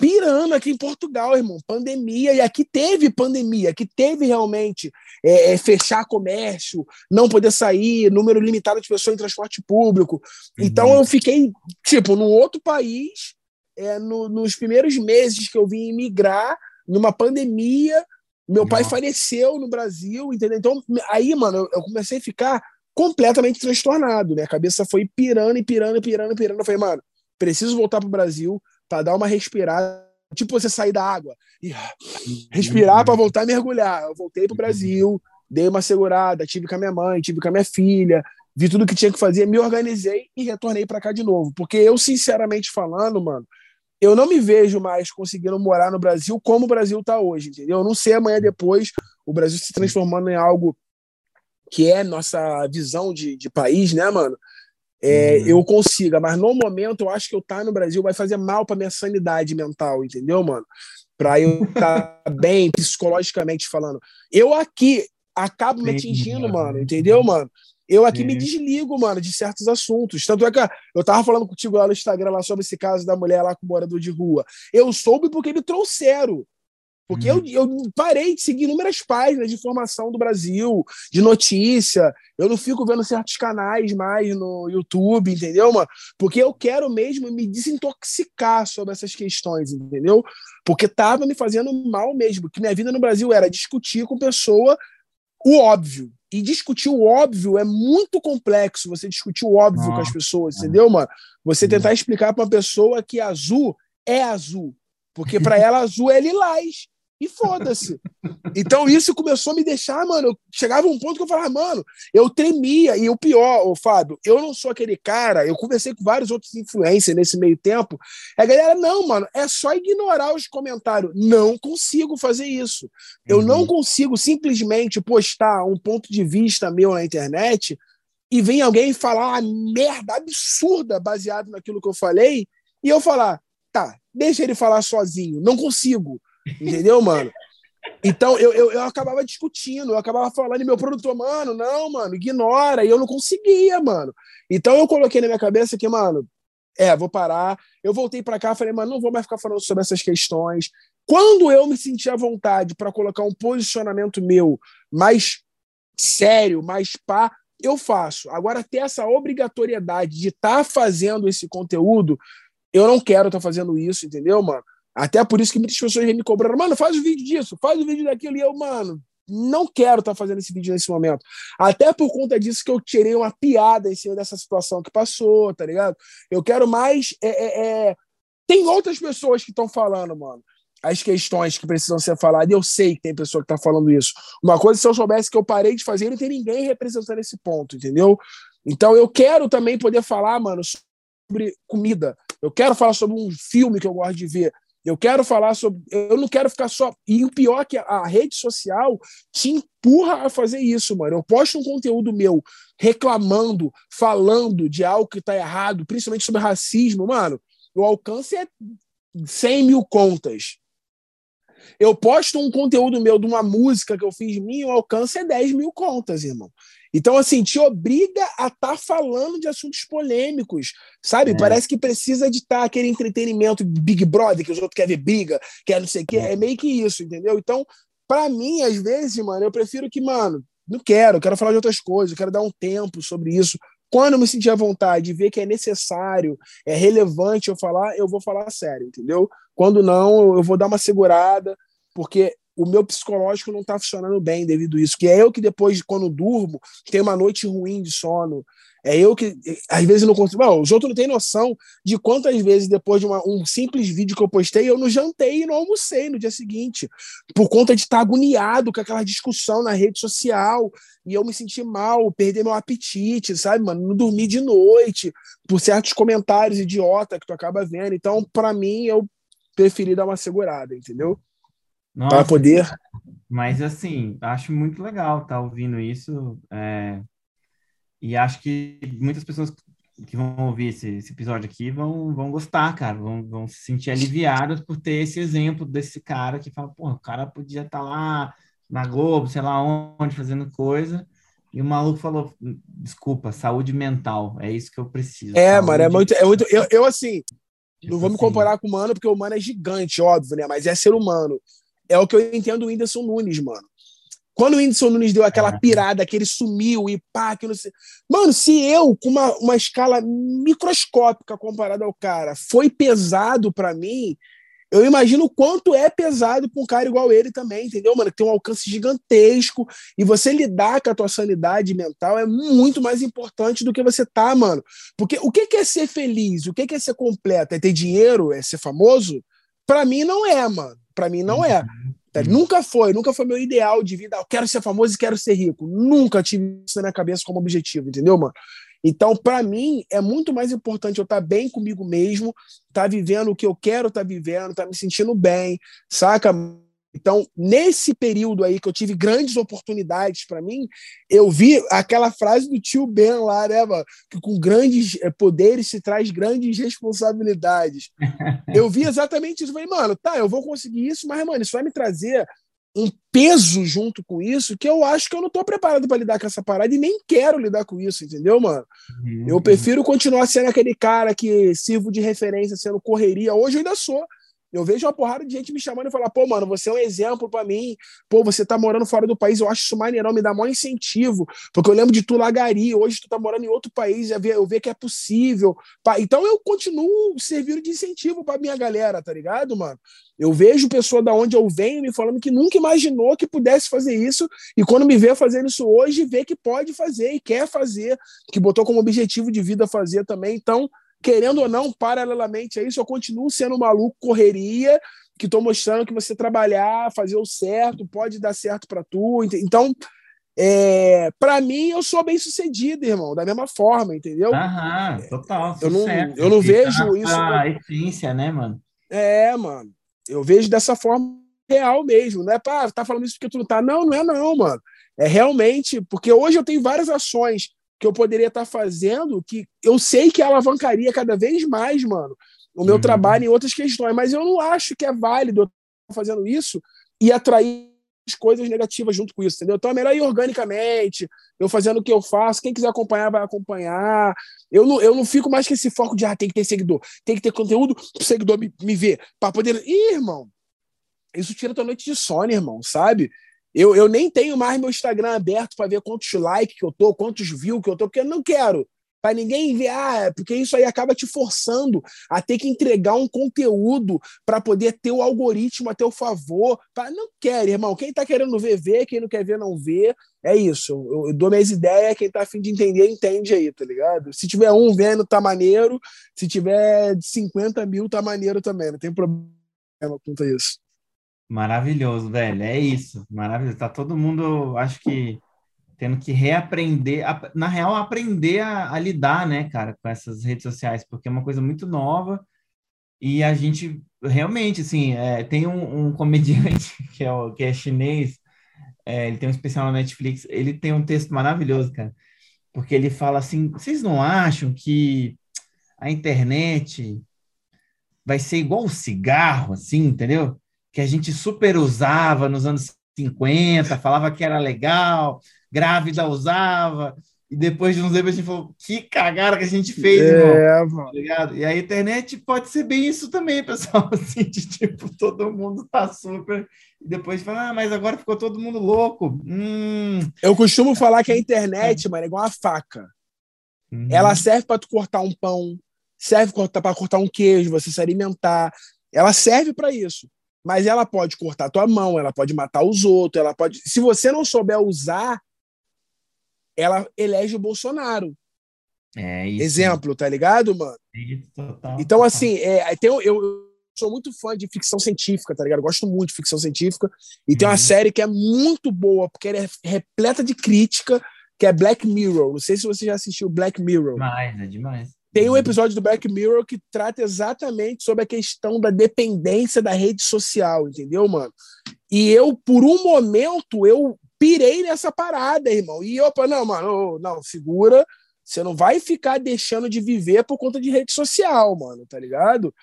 pirando aqui em Portugal, irmão. Pandemia, e aqui teve pandemia, aqui teve realmente é, é, fechar comércio, não poder sair, número limitado de pessoas em transporte público. Uhum. Então eu fiquei, tipo, num outro país, é, no, nos primeiros meses que eu vim emigrar, numa pandemia. Meu pai faleceu no Brasil, entendeu? Então, aí, mano, eu, eu comecei a ficar completamente transtornado. Minha cabeça foi pirando e pirando e pirando e pirando. Eu falei, mano, preciso voltar pro Brasil, para dar uma respirada, tipo você sair da água e respirar para voltar a mergulhar. Eu voltei para o Brasil, dei uma segurada, tive com a minha mãe, tive com a minha filha, vi tudo que tinha que fazer, me organizei e retornei para cá de novo. Porque eu, sinceramente falando, mano, eu não me vejo mais conseguindo morar no Brasil como o Brasil está hoje, entendeu? Eu não sei amanhã depois o Brasil se transformando em algo que é nossa visão de, de país, né, mano? É, uhum. eu consiga. Mas no momento, eu acho que eu estar tá no Brasil vai fazer mal para minha sanidade mental, entendeu, mano? Para eu estar tá bem psicologicamente falando. Eu aqui acabo me atingindo, mano, entendeu, mano? Eu aqui Sim. me desligo, mano, de certos assuntos. Tanto é que eu tava falando contigo lá no Instagram lá sobre esse caso da mulher lá com o morador de rua. Eu soube porque me trouxeram. Porque uhum. eu, eu parei de seguir inúmeras páginas de informação do Brasil, de notícia. Eu não fico vendo certos canais mais no YouTube, entendeu, mano? Porque eu quero mesmo me desintoxicar sobre essas questões, entendeu? Porque tava me fazendo mal mesmo. Que minha vida no Brasil era discutir com pessoa o óbvio. E discutir o óbvio é muito complexo. Você discutir o óbvio com as pessoas, entendeu, mano? Você tentar explicar para uma pessoa que azul é azul. Porque para ela azul é lilás e foda-se. Então isso começou a me deixar, mano. Eu chegava um ponto que eu falava, mano, eu tremia. E o pior, ô, Fábio, eu não sou aquele cara. Eu conversei com vários outros influencers nesse meio tempo. A galera, não, mano, é só ignorar os comentários. Não consigo fazer isso. Eu uhum. não consigo simplesmente postar um ponto de vista meu na internet e vem alguém falar uma merda absurda baseado naquilo que eu falei e eu falar, tá, deixa ele falar sozinho. Não consigo. Entendeu, mano? Então eu, eu, eu, acabava discutindo, eu acabava falando, e meu produtor, mano, não, mano, ignora, e eu não conseguia, mano. Então eu coloquei na minha cabeça que, mano, é, vou parar. Eu voltei para cá, falei, mano, não vou mais ficar falando sobre essas questões. Quando eu me senti à vontade para colocar um posicionamento meu mais sério, mais pá, eu faço. Agora, ter essa obrigatoriedade de estar tá fazendo esse conteúdo, eu não quero estar tá fazendo isso, entendeu, mano? Até por isso que muitas pessoas me cobrando, mano, faz o vídeo disso, faz o vídeo daquilo. E eu, mano, não quero estar tá fazendo esse vídeo nesse momento. Até por conta disso que eu tirei uma piada em cima dessa situação que passou, tá ligado? Eu quero mais. É, é, é... Tem outras pessoas que estão falando, mano, as questões que precisam ser faladas. E eu sei que tem pessoa que está falando isso. Uma coisa, se eu soubesse que eu parei de fazer, não tem ninguém representando esse ponto, entendeu? Então eu quero também poder falar, mano, sobre comida. Eu quero falar sobre um filme que eu gosto de ver. Eu quero falar sobre. Eu não quero ficar só. E o pior é que a rede social te empurra a fazer isso, mano. Eu posto um conteúdo meu reclamando, falando de algo que tá errado, principalmente sobre racismo, mano. O alcance é 100 mil contas. Eu posto um conteúdo meu de uma música que eu fiz minha, o alcance é 10 mil contas, irmão. Então, assim, te obriga a estar tá falando de assuntos polêmicos, sabe? É. Parece que precisa de estar tá aquele entretenimento Big Brother, que os outros querem ver briga, quer não sei o quê. É. é meio que isso, entendeu? Então, para mim, às vezes, mano, eu prefiro que, mano, não quero, quero falar de outras coisas, quero dar um tempo sobre isso. Quando eu me sentir à vontade de ver que é necessário, é relevante eu falar, eu vou falar sério, entendeu? Quando não, eu vou dar uma segurada, porque o meu psicológico não está funcionando bem devido a isso. Que é eu que depois, quando durmo, tenho uma noite ruim de sono. É eu que, às vezes, não consigo. Bom, os outros não têm noção de quantas vezes, depois de uma, um simples vídeo que eu postei, eu não jantei e não almocei no dia seguinte, por conta de estar agoniado com aquela discussão na rede social, e eu me senti mal, perder meu apetite, sabe, mano? Não dormi de noite, por certos comentários idiota que tu acaba vendo. Então, para mim, eu preferi dar uma segurada, entendeu? Para poder. Mas assim, acho muito legal estar tá ouvindo isso. É... E acho que muitas pessoas que vão ouvir esse, esse, episódio aqui vão, vão gostar, cara, vão, vão se sentir aliviados por ter esse exemplo desse cara que fala, pô, o cara podia estar tá lá na Globo, sei lá onde, fazendo coisa, e o maluco falou, desculpa, saúde mental, é isso que eu preciso. É, saúde... mano, é muito, é muito, eu, eu assim, não vou me comparar com o Mano, porque o Mano é gigante, óbvio, né, mas é ser humano é o que eu entendo do Whindersson Nunes, mano. Quando o Whindersson Nunes deu aquela pirada, que ele sumiu e pá, que não sei. Mano, se eu, com uma, uma escala microscópica comparada ao cara, foi pesado para mim, eu imagino o quanto é pesado pra um cara igual ele também, entendeu, mano? Que tem um alcance gigantesco e você lidar com a tua sanidade mental é muito mais importante do que você tá, mano. Porque o que é ser feliz? O que é ser completo? É ter dinheiro? É ser famoso? Para mim não é, mano. Para mim não é. Uhum. É, nunca foi, nunca foi meu ideal de vida. Eu quero ser famoso e quero ser rico. Nunca tive isso na minha cabeça como objetivo, entendeu, mano? Então, para mim, é muito mais importante eu estar tá bem comigo mesmo, estar tá vivendo o que eu quero estar tá vivendo, estar tá me sentindo bem, saca? Então, nesse período aí que eu tive grandes oportunidades para mim, eu vi aquela frase do tio Ben lá, né, mano? Que com grandes eh, poderes se traz grandes responsabilidades. eu vi exatamente isso. Eu falei, mano, tá, eu vou conseguir isso, mas, mano, isso vai me trazer um peso junto com isso que eu acho que eu não tô preparado para lidar com essa parada e nem quero lidar com isso, entendeu, mano? Uhum. Eu prefiro continuar sendo aquele cara que sirvo de referência, sendo correria. Hoje eu ainda sou Eu vejo uma porrada de gente me chamando e falar, pô, mano, você é um exemplo para mim. Pô, você tá morando fora do país, eu acho isso maneirão, me dá maior incentivo. Porque eu lembro de tu lagari, hoje tu tá morando em outro país, eu ver, eu ver que é possível. Então eu continuo servindo de incentivo pra minha galera, tá ligado, mano? Eu vejo pessoa da onde eu venho me falando que nunca imaginou que pudesse fazer isso, e quando me vê fazendo isso hoje, vê que pode fazer e quer fazer, que botou como objetivo de vida fazer também. Então, querendo ou não, paralelamente a isso, eu continuo sendo maluco, correria, que estou mostrando que você trabalhar, fazer o certo, pode dar certo para tu. Então, é, para mim, eu sou bem sucedido, irmão, da mesma forma, entendeu? Aham, total. Eu não, eu não vejo isso. A essência, né, mano? É, mano. Eu vejo dessa forma real mesmo. Não é para tá falando isso porque tu não tá. Não, não é não, mano. É realmente, porque hoje eu tenho várias ações que eu poderia estar fazendo que eu sei que alavancaria cada vez mais, mano, o meu uhum. trabalho em outras questões, mas eu não acho que é válido eu estar fazendo isso e atrair coisas negativas junto com isso, entendeu? Então é melhor ir organicamente, eu fazendo o que eu faço, quem quiser acompanhar vai acompanhar. Eu não, eu não fico mais com esse foco de ah, tem que ter seguidor, tem que ter conteúdo pro seguidor me, me ver, para poder. Ih, irmão, isso tira tua noite de sono, irmão, sabe? Eu, eu nem tenho mais meu Instagram aberto para ver quantos likes que eu tô, quantos views que eu tô, porque eu não quero. Para ninguém ver, ah, porque isso aí acaba te forçando a ter que entregar um conteúdo para poder ter o algoritmo a teu favor. Pra... Não quer, irmão. Quem tá querendo ver, vê. Quem não quer ver, não vê. É isso. Eu, eu dou minhas ideias. Quem tá afim de entender, entende aí, tá ligado? Se tiver um vendo, tá maneiro. Se tiver 50 mil, tá maneiro também. Não tem problema a isso. Maravilhoso, velho. É isso. Maravilhoso. Tá todo mundo, acho que, tendo que reaprender, a, na real, aprender a, a, lidar, né, cara, com essas redes sociais, porque é uma coisa muito nova e a gente realmente, assim, é, tem um, um, comediante que é, o, que é chinês, é, ele tem um especial na Netflix, ele tem um texto maravilhoso, cara, porque ele fala assim: vocês não acham que a internet vai ser igual o cigarro, assim, entendeu? Que a gente super usava nos anos 50, falava que era legal, grávida usava, e depois de uns tempos a gente falou, que cagada que a gente fez, é, irmão. Tá? E a internet pode ser bem isso também, pessoal, assim, de tipo, todo mundo tá super, e depois fala, ah, mas agora ficou todo mundo louco. Hum. Eu costumo falar que a internet, mano, é igual uma faca. Uhum. Ela serve para tu cortar um pão, serve para cortar um queijo, você se alimentar. Ela serve para isso mas ela pode cortar tua mão, ela pode matar os outros, ela pode. Se você não souber usar, ela elege o Bolsonaro. É isso. Exemplo, tá ligado, mano? Isso, total, então, assim, é, tem, eu, eu, sou muito fã de ficção científica, tá ligado? Eu gosto muito de ficção científica. E uhum. tem uma uhum. série que é muito boa, porque ela é repleta de crítica, que é Black Mirror. Não sei se você já assistiu Black Mirror. Demais, é demais. Tem um episódio do Black Mirror que trata exatamente sobre a questão da dependência da rede social, entendeu, mano? E eu, por um momento, eu pirei nessa parada, irmão. E eu, não, mano, não, segura. Você não vai ficar deixando de viver por conta de rede social, mano, tá ligado?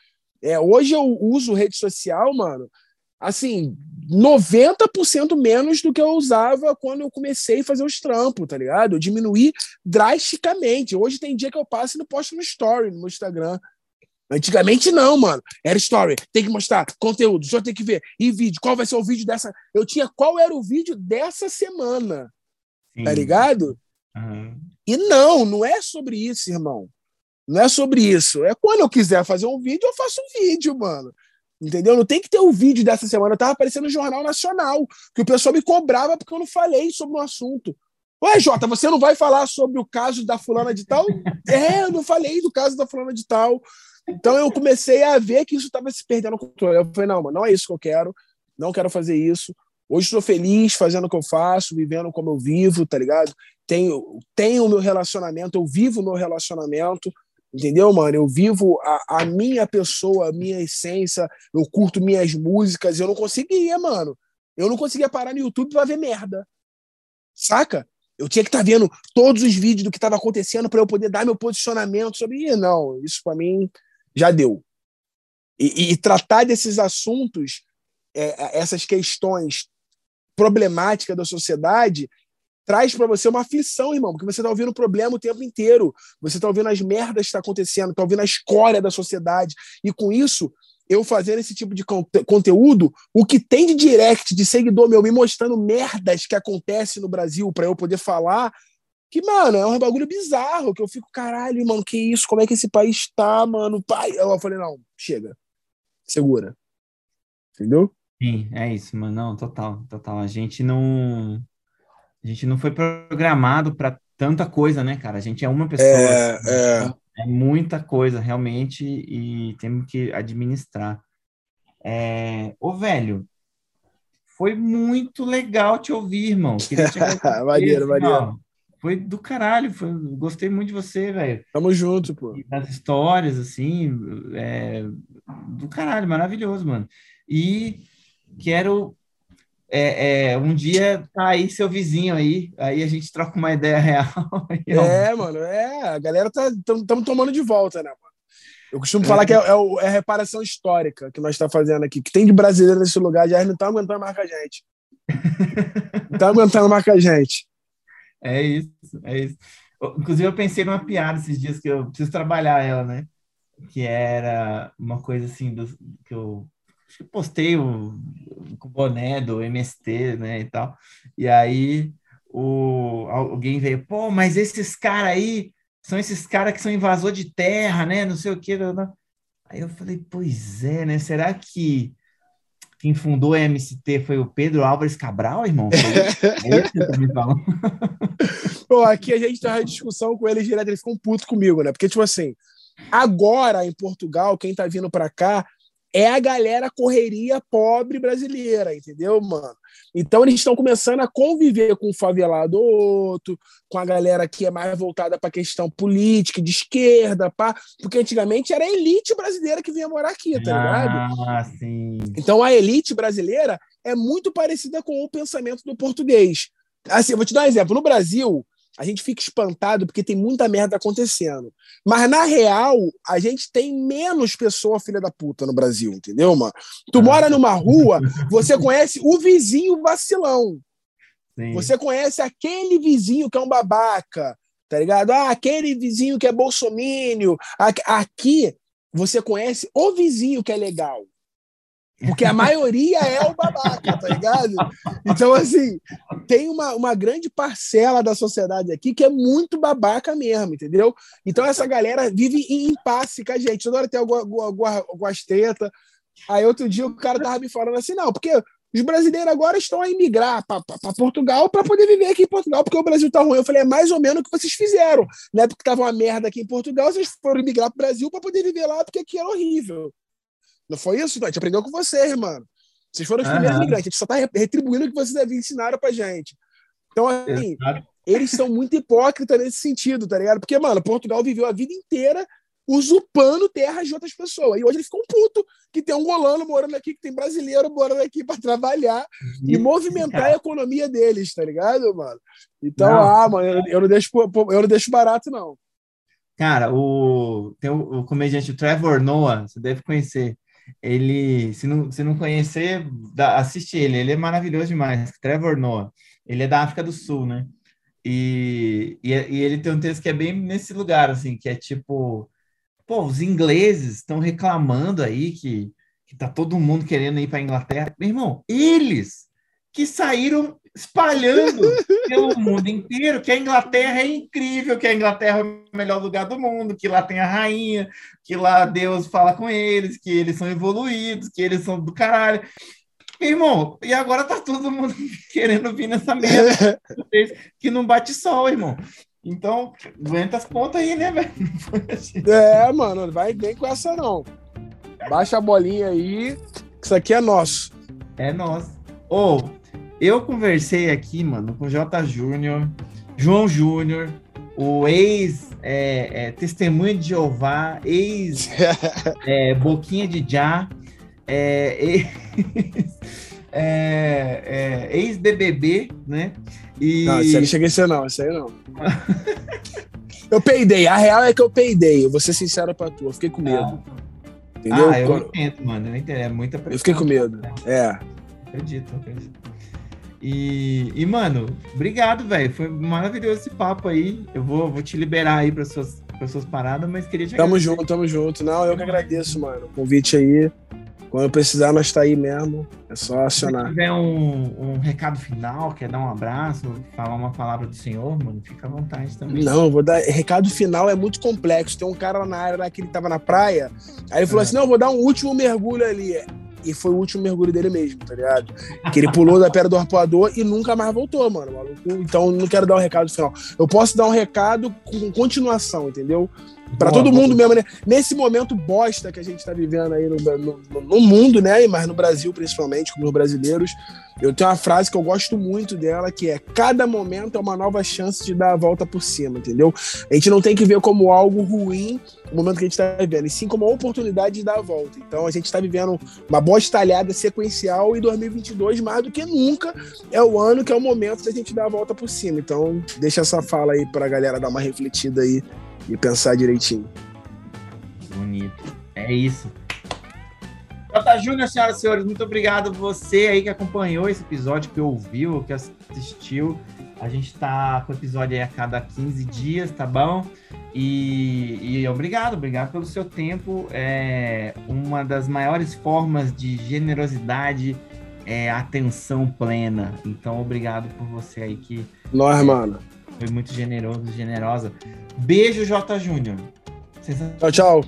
É, hoje eu uso rede social, mano, assim, 90% menos do que eu usava quando eu comecei a fazer os trampos, tá ligado? Eu diminuí drasticamente. Hoje tem dia que eu passo e não posto no story no meu Instagram. Antigamente não, mano. Era story, tem que mostrar conteúdo, só tem que ver. E vídeo, qual vai ser o vídeo dessa? Eu tinha qual era o vídeo dessa semana. Sim. Tá ligado? Uhum. E não, não é sobre isso, irmão. Não é sobre isso. É quando eu quiser fazer um vídeo, eu faço um vídeo, mano. Entendeu? Não tem que ter o vídeo dessa semana. Eu tava aparecendo no Jornal Nacional, que o pessoal me cobrava porque eu não falei sobre o assunto. Ué, Jota, você não vai falar sobre o caso da fulana de tal? é, eu não falei do caso da fulana de tal. Então eu comecei a ver que isso estava se perdendo o controle. Eu falei, não, mano, não é isso que eu quero. Não quero fazer isso. Hoje estou feliz fazendo o que eu faço, vivendo como eu vivo, tá ligado? Tenho, tenho o meu relacionamento, eu vivo o meu relacionamento. Entendeu, mano? Eu vivo a, a, minha pessoa, a minha essência, eu curto minhas músicas, eu não conseguia, mano. Eu não conseguia parar no YouTube pra ver merda. Saca? Eu tinha que estar tá vendo todos os vídeos do que estava acontecendo para eu poder dar meu posicionamento sobre. Não, isso para mim já deu. E, e, tratar desses assuntos, é, essas questões problemáticas da sociedade, traz para você uma aflição, irmão, porque você está ouvindo o problema o tempo inteiro. Você está ouvindo as merdas que estão tá acontecendo, está ouvindo a escória da sociedade. E com isso, eu fazendo esse tipo de conte conteúdo, o que tem de direct, de seguidor meu, me mostrando merdas que acontecem no Brasil para eu poder falar, que, mano, é um bagulho bizarro, que eu fico, caralho, mano, que isso, como é que esse país tá, mano, pai. Eu falei, não, chega, segura. Entendeu? Sim, é isso, mano, não, total, total. A gente não, a gente não foi programado para tanta coisa, né, cara? A gente é uma pessoa. É, é. É muita coisa, realmente, e temos que administrar. É... Ô, velho, foi muito legal te ouvir, irmão. Queria te agradecer, Maneiro, assim, maneiro. Foi do caralho, foi... gostei muito de você, velho. Tamo junto, pô. E Das histórias, assim, é... do caralho, maravilhoso, mano. E quero é, é, um dia tá aí seu vizinho aí, aí a gente troca uma ideia real. É, mano, é. A galera tá estamos tomando de volta, né, mano? Eu costumo falar que é, é, é a reparação histórica que nós está fazendo aqui. Que tem de brasileiro nesse lugar, já não estão aguentando mais com a gente. Não estão aguentando mais com a gente. É isso, é isso. Inclusive, eu pensei numa piada esses dias que eu preciso trabalhar ela, né? Que era uma coisa assim do, que eu acho que postei o, o boné do MST, né? E tal. E aí o, alguém veio, pô, mas esses caras aí são esses caras que são invasor de terra, né? Não sei o quê. blá. Aí eu falei, pois é, né? Será que quem fundou a MST foi o Pedro Álvares Cabral, irmão? É isso que você tá me falando? Pô, aqui a gente tem uma discussão com eles direto, eles ficam putos comigo, né? Porque, tipo assim, agora em Portugal, quem tá vindo pra cá é a galera correria pobre brasileira, entendeu, mano? Então eles estão começando a conviver com o favelado ou outro, com a galera que é mais voltada pra questão política, de esquerda, pá, porque antigamente era a elite brasileira que vinha morar aqui, tá ligado? Ah, sim. Então a elite brasileira é muito parecida com o pensamento do português. Assim, vou te dar um exemplo. No Brasil, a gente fica espantado porque tem muita merda acontecendo. Mas na real, a gente tem menos pessoa filha da puta no Brasil, entendeu, mano? Tu Ah. mora numa rua, você conhece o vizinho vacilão. sim. Você conhece aquele vizinho que é um babaca, tá ligado? Ah, aquele vizinho que é bolsomínio. Aqui- Aqui você conhece o vizinho que é legal. Porque a maioria é o babaca, tá ligado? Então, assim, tem uma, uma grande parcela da sociedade aqui que é muito babaca mesmo, entendeu? Então, essa galera vive em impasse com a gente. Toda hora tem alguma, alguma, alguma- algumas treta. Aí, outro dia, o cara tava me falando assim: não, porque os brasileiros agora estão a imigrar para Portugal para poder viver aqui em Portugal, porque o Brasil tá ruim. Eu falei, é mais ou menos o que vocês fizeram. Né? Porque tava uma merda aqui em Portugal, vocês foram imigrar para o Brasil para poder viver lá, porque aqui era horrível. Não foi isso? Não, a gente aprendeu com vocês, mano. Vocês foram os Aham. primeiros imigrantes, a gente só tá re- retribuindo o que vocês haviam ensinaram pra gente. Então, assim, Exato. eles são muito hipócritas nesse sentido, tá ligado? Porque, mano, Portugal viveu a vida inteira usurpando terras de outras pessoas. E hoje eles ficam putos que tem um golano morando aqui, que tem brasileiro morando aqui para trabalhar e movimentar a economia deles, tá ligado, mano? Então, Não. ah, mano, eu, eu não deixo, eu não deixo barato, não. Cara, o, tem o, o comediante Trevor Noah, você deve conhecer. Ele, se não, se não conhecer, dá- assiste ele, ele é maravilhoso demais. Trevor Noah, ele é da África do Sul, né? E, e, e ele tem um texto que é bem nesse lugar, assim, que é tipo, pô, os ingleses estão reclamando aí que, que tá todo mundo querendo ir para Inglaterra. Meu irmão, eles que saíram espalhando pelo mundo inteiro que a Inglaterra é incrível, que a Inglaterra é o melhor lugar do mundo, que lá tem a rainha, que lá Deus fala com eles, que eles são evoluídos, que eles são do caralho. Meu irmão, e agora tá todo mundo querendo vir nessa merda que não bate sol, irmão. Então, aguenta as pontas aí, né, velho? É, mano, vai nem com essa, não. Baixa a bolinha aí, que isso aqui é nosso. É nosso. Ou, eu conversei aqui, mano, com J. Júnior, João Júnior, o ex é, é, Testemunha de Jeová, ex é, Boquinha de Já, ex, ex-BBB, né? E, Não, isso aí não cheguei a ser, não, isso aí não. Eu peidei, a real é que eu peidei, eu vou ser sincero pra tu, eu fiquei com medo. Entendeu? Ah, eu Quando- entendo, mano, eu entendo, é muita eu fiquei com medo. É. Acredito, acredito. E, e mano, obrigado, velho. Foi maravilhoso esse papo aí. Eu vou, vou te liberar aí para suas, suas paradas, mas queria te Tamo agradecer. junto, tamo junto. Não, eu que agradeço, mano. O convite aí. Quando precisar, nós tá aí mesmo. É só acionar. Se tiver um, um recado final, quer dar um abraço, falar uma palavra do senhor, mano, fica à vontade também. Não, vou dar. Recado final é muito complexo. Tem um cara na área lá que ele tava na praia. Aí ele falou é. assim: não, vou dar um último mergulho ali. E foi o último mergulho dele mesmo, tá ligado? Que ele pulou da pedra do arpoador e nunca mais voltou, mano. Maluco. Então não quero dar um recado final. Eu posso dar um recado com continuação, entendeu? Para todo mundo mesmo, né? Nesse momento bosta que a gente está vivendo aí no, no, no, mundo, né? Mas no Brasil, principalmente, como os brasileiros, eu tenho uma frase que eu gosto muito dela, que é cada momento é uma nova chance de dar a volta por cima, entendeu? A gente não tem que ver como algo ruim o momento que a gente está vivendo, e sim como uma oportunidade de dar a volta. Então a gente está vivendo uma boa estalhada sequencial e 2022, mais do que nunca, é o ano que é o momento da gente dar a volta por cima. Então deixa essa fala aí para a galera dar uma refletida aí e pensar direitinho. Bonito. É isso. Jota Júnior, senhoras e senhores, muito obrigado você aí que acompanhou esse episódio, que ouviu, que assistiu. A gente tá com o episódio aí a cada 15 dias, tá bom? E, e obrigado, obrigado pelo seu tempo. É uma das maiores formas de generosidade é atenção plena. Então, obrigado por você aí que. Nós, mano. Foi muito generoso, generosa. Beijo, J. Júnior. Tchau, tchau.